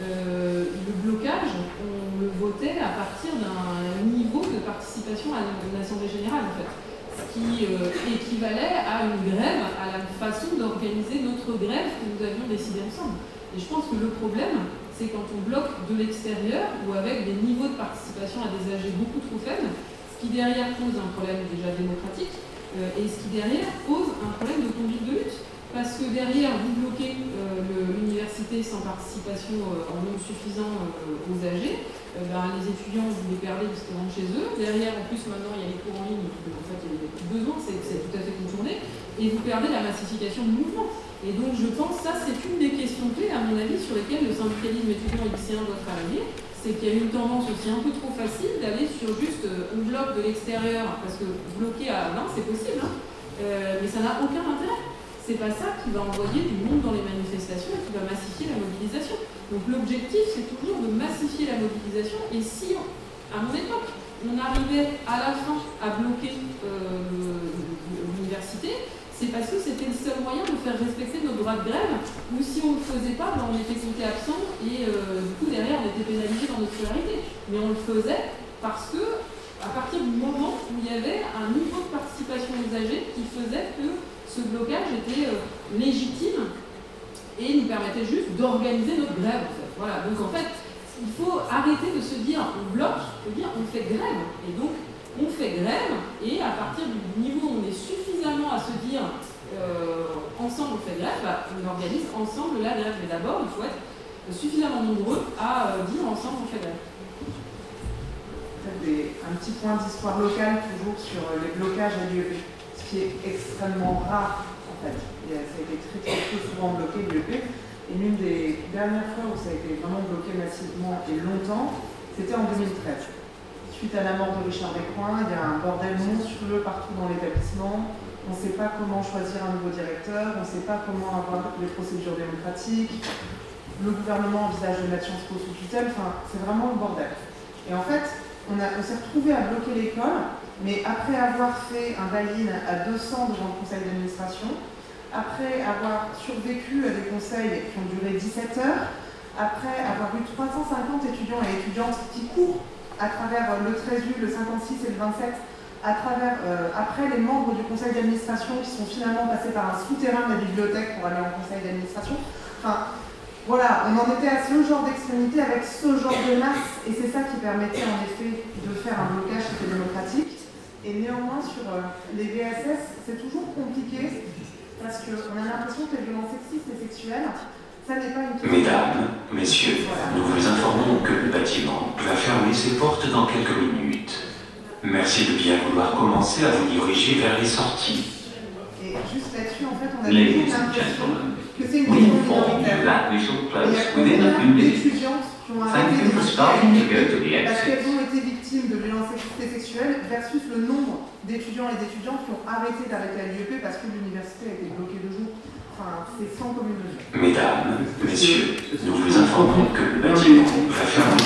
Speaker 15: euh, le blocage, on le votait à partir d'un niveau de participation à l'Assemblée générale, en fait. Qui euh, équivalait à une grève, à la façon d'organiser notre grève que nous avions décidé ensemble. Et je pense que le problème, c'est quand on bloque de l'extérieur ou avec des niveaux de participation à des AG beaucoup trop faibles, ce qui derrière pose un problème déjà démocratique euh, et ce qui derrière pose un problème de conduite de lutte. Parce que derrière, vous bloquez euh, l'université sans participation euh, en nombre suffisant euh, aux AG, ben, les étudiants, vous les perdez parce qu'ils chez eux. Derrière, en plus, maintenant, il y a les cours en ligne, donc en fait, il n'y a plus besoin, c'est tout à fait contourné. Et vous perdez la massification du mouvement. Et donc, je pense que ça, c'est une des questions clés, à mon avis, sur lesquelles le syndicalisme étudiant et lycéen doit travailler. C'est qu'il y a une tendance aussi un peu trop facile d'aller sur juste on bloque de l'extérieur, parce que bloquer à 20, c'est possible, hein, mais ça n'a aucun intérêt c'est pas ça qui va envoyer du monde dans les manifestations et qui va massifier la mobilisation. Donc l'objectif, c'est toujours de massifier la mobilisation. Et si, à mon époque, on arrivait à la fin à bloquer euh, l'université, c'est parce que c'était le seul moyen de faire respecter nos droits de grève, ou si on ne le faisait pas, ben on était compté absent et euh, du coup derrière on était pénalisé dans notre scolarité. Mais on le faisait parce que à partir du moment où il y avait un niveau de participation usagée qui faisait que ce blocage était euh, légitime et nous permettait juste d'organiser notre grève. En fait. Voilà. Donc en fait, il faut arrêter de se dire on bloque, faut dire on fait grève. Et donc on fait grève et à partir du niveau où on est suffisamment à se dire euh, ensemble on fait grève, bah, on organise ensemble la grève. Mais d'abord, il faut être suffisamment nombreux à euh, dire ensemble on fait grève.
Speaker 14: Un petit point d'histoire locale toujours sur les blocages à l'UEP qui est extrêmement rare en fait. Et ça a été très très souvent bloqué l'UEP. Et l'une des dernières fois où ça a été vraiment bloqué massivement et longtemps, c'était en 2013. Suite à la mort de Richard Descoings, il y a un bordel monstrueux partout dans l'établissement. On ne sait pas comment choisir un nouveau directeur, on ne sait pas comment avoir les procédures démocratiques. Le gouvernement envisage de mettre Sciences Po sous tutelle, enfin, c'est vraiment le bordel. Et en fait, on, on s'est retrouvé à bloquer l'école mais après avoir fait un buy-in à 200 devant le conseil d'administration, après avoir survécu à des conseils qui ont duré 17 heures, après avoir eu 350 étudiants et étudiantes qui courent à travers le 13U, le 56 et le 27, à travers, euh, après les membres du conseil d'administration qui sont finalement passés par un souterrain de la bibliothèque pour aller en conseil d'administration. Enfin, voilà, on en était à ce genre d'extrémité avec ce genre de masse, et c'est ça qui permettait en effet de faire un blocage qui était démocratique. Et néanmoins, sur euh, les VSS, c'est toujours compliqué parce qu'on a l'impression que les violences sexistes et sexuelles, ça n'est pas une question.
Speaker 19: Mesdames, messieurs, nous vous informons que le bâtiment va fermer ses portes dans quelques minutes. Merci de bien vouloir commencer à vous diriger vers les sorties.
Speaker 14: Et
Speaker 20: juste là-dessus, en fait, on a l'impression que c'est une question minoritaire. Et il y a qui ont arrêté parce qu'elles ont été victimes de violences sexuelles versus le nombre d'étudiants et d'étudiantes qui ont arrêté d'arrêter à l'UEP parce que l'université a été bloquée de jour. Enfin, c'est sans commune mesure.
Speaker 19: Mesdames, Messieurs, nous vous informons que le bâtiment va fermer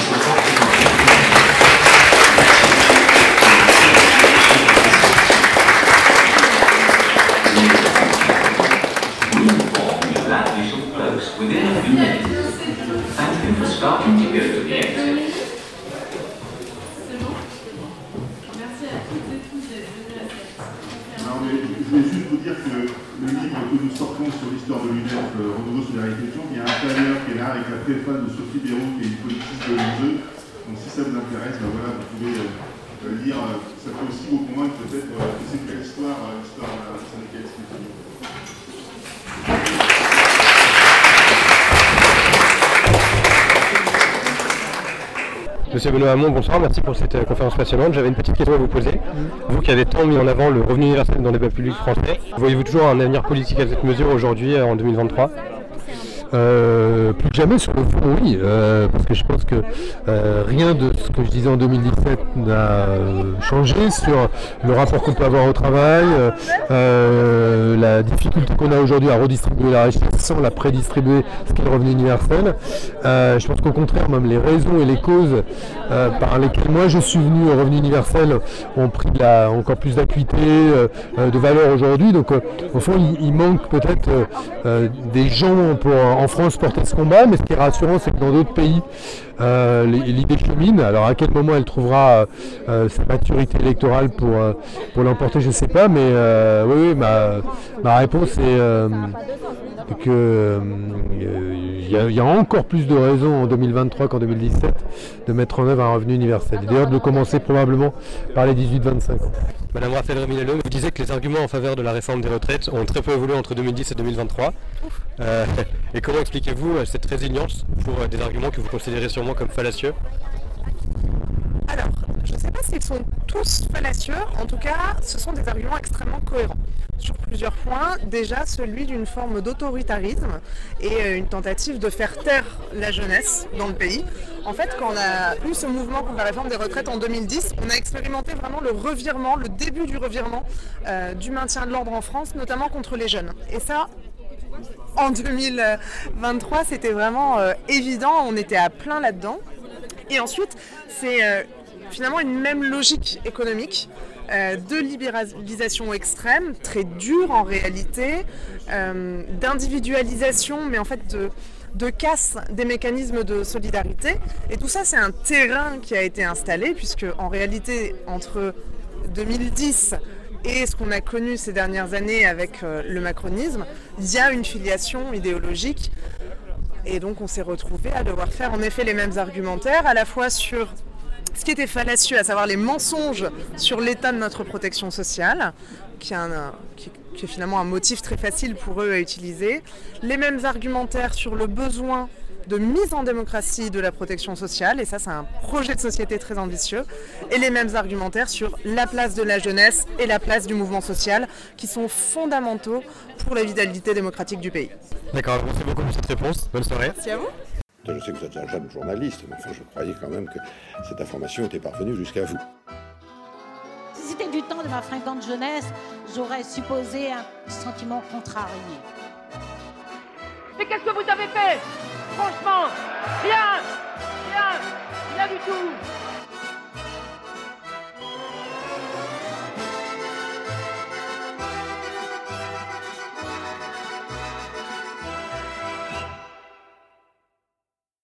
Speaker 10: toutes et tous d'être venus à cette conférence.
Speaker 12: Non, mais je voulais juste vous dire que le livre que nous sortons sur l'histoire de l'UNEF, euh, Renouveau sur la réflexion, il y a un flyer qui est là avec la préface de Sophie Béraud, qui est une politique de l'enjeu. Donc si ça vous intéresse, ben voilà, vous pouvez euh, euh, lire. euh, ça peut aussi vous convaincre peut-être euh, que c'est quelle histoire, euh, l'histoire euh, syndicaliste.
Speaker 9: Monsieur Benoît Hamon, bonsoir, merci pour cette euh, conférence passionnante. J'avais une petite question à vous poser. Vous qui avez tant mis en avant le revenu universel dans le débat public français, voyez-vous toujours un avenir politique à cette mesure aujourd'hui, euh, en 2023
Speaker 21: Euh, plus que jamais sur le fond, oui, euh, parce que je pense que euh, rien de ce que je disais en 2017 n'a changé sur le rapport qu'on peut avoir au travail, la difficulté qu'on a aujourd'hui à redistribuer la richesse sans la prédistribuer, ce qui est le revenu universel. Je pense qu'au contraire, même les raisons et les causes par lesquelles moi je suis venu au revenu universel ont pris encore plus d'acuité, de valeur aujourd'hui. Donc au fond, il, il manque peut-être des gens pour en France porter ce combat, mais ce qui est rassurant, c'est que dans d'autres pays, euh, l'idée chemine. Alors à quel moment elle trouvera euh, sa maturité électorale pour, euh, pour l'emporter, je ne sais pas, mais euh, oui, oui, ma, ma réponse est que euh, il y, a- il y a encore plus de raisons en 2023 qu'en 2017 de mettre en œuvre un revenu universel. Et D'ailleurs de le commencer probablement par les 18-25 ans.
Speaker 9: Madame Raphaël Remilello, vous disiez que les arguments en faveur de la réforme des retraites ont très peu évolué entre 2010 et 2023. Euh, et comment expliquez-vous cette résilience pour euh, des arguments que vous considérez sûrement comme fallacieux?
Speaker 14: Alors, je ne sais pas s'ils sont tous fallacieux, en tout cas, ce sont des arguments extrêmement cohérents sur plusieurs points. Déjà, celui d'une forme d'autoritarisme et euh, une tentative de faire taire la jeunesse dans le pays. En fait, quand on a eu ce mouvement contre la réforme des retraites en 2010, on a expérimenté vraiment le revirement, le début du revirement euh, du maintien de l'ordre en France, notamment contre les jeunes. Et ça, en 2023, c'était vraiment euh, évident, on était à plein là-dedans. Et ensuite, c'est euh, finalement une même logique économique euh, de libéralisation extrême, très dure en réalité, euh, d'individualisation, mais en fait de, de casse des mécanismes de solidarité. Et tout ça, c'est un terrain qui a été installé, puisque en réalité, entre 2010 et ce qu'on a connu ces dernières années avec le macronisme, il y a une filiation idéologique et donc on s'est retrouvé à devoir faire en effet les mêmes argumentaires, à la fois sur ce qui était fallacieux, à savoir les mensonges sur l'état de notre protection sociale, qui est, est finalement un motif très facile pour eux à utiliser, les mêmes argumentaires sur le besoin de mise en démocratie de la protection sociale, et ça c'est un projet de société très ambitieux, et les mêmes argumentaires sur la place de la jeunesse et la place du mouvement social, qui sont fondamentaux pour la vitalité démocratique du pays.
Speaker 9: D'accord, merci beaucoup pour cette réponse. Bonne soirée.
Speaker 14: Merci à vous.
Speaker 8: Je sais que vous êtes un jeune journaliste, mais enfin, je croyais quand même que cette information était parvenue jusqu'à vous.
Speaker 22: Si c'était du temps de ma fringante jeunesse, j'aurais supposé un sentiment contrarié.
Speaker 23: Mais qu'est-ce que vous avez fait? Franchement, rien Rien Rien du tout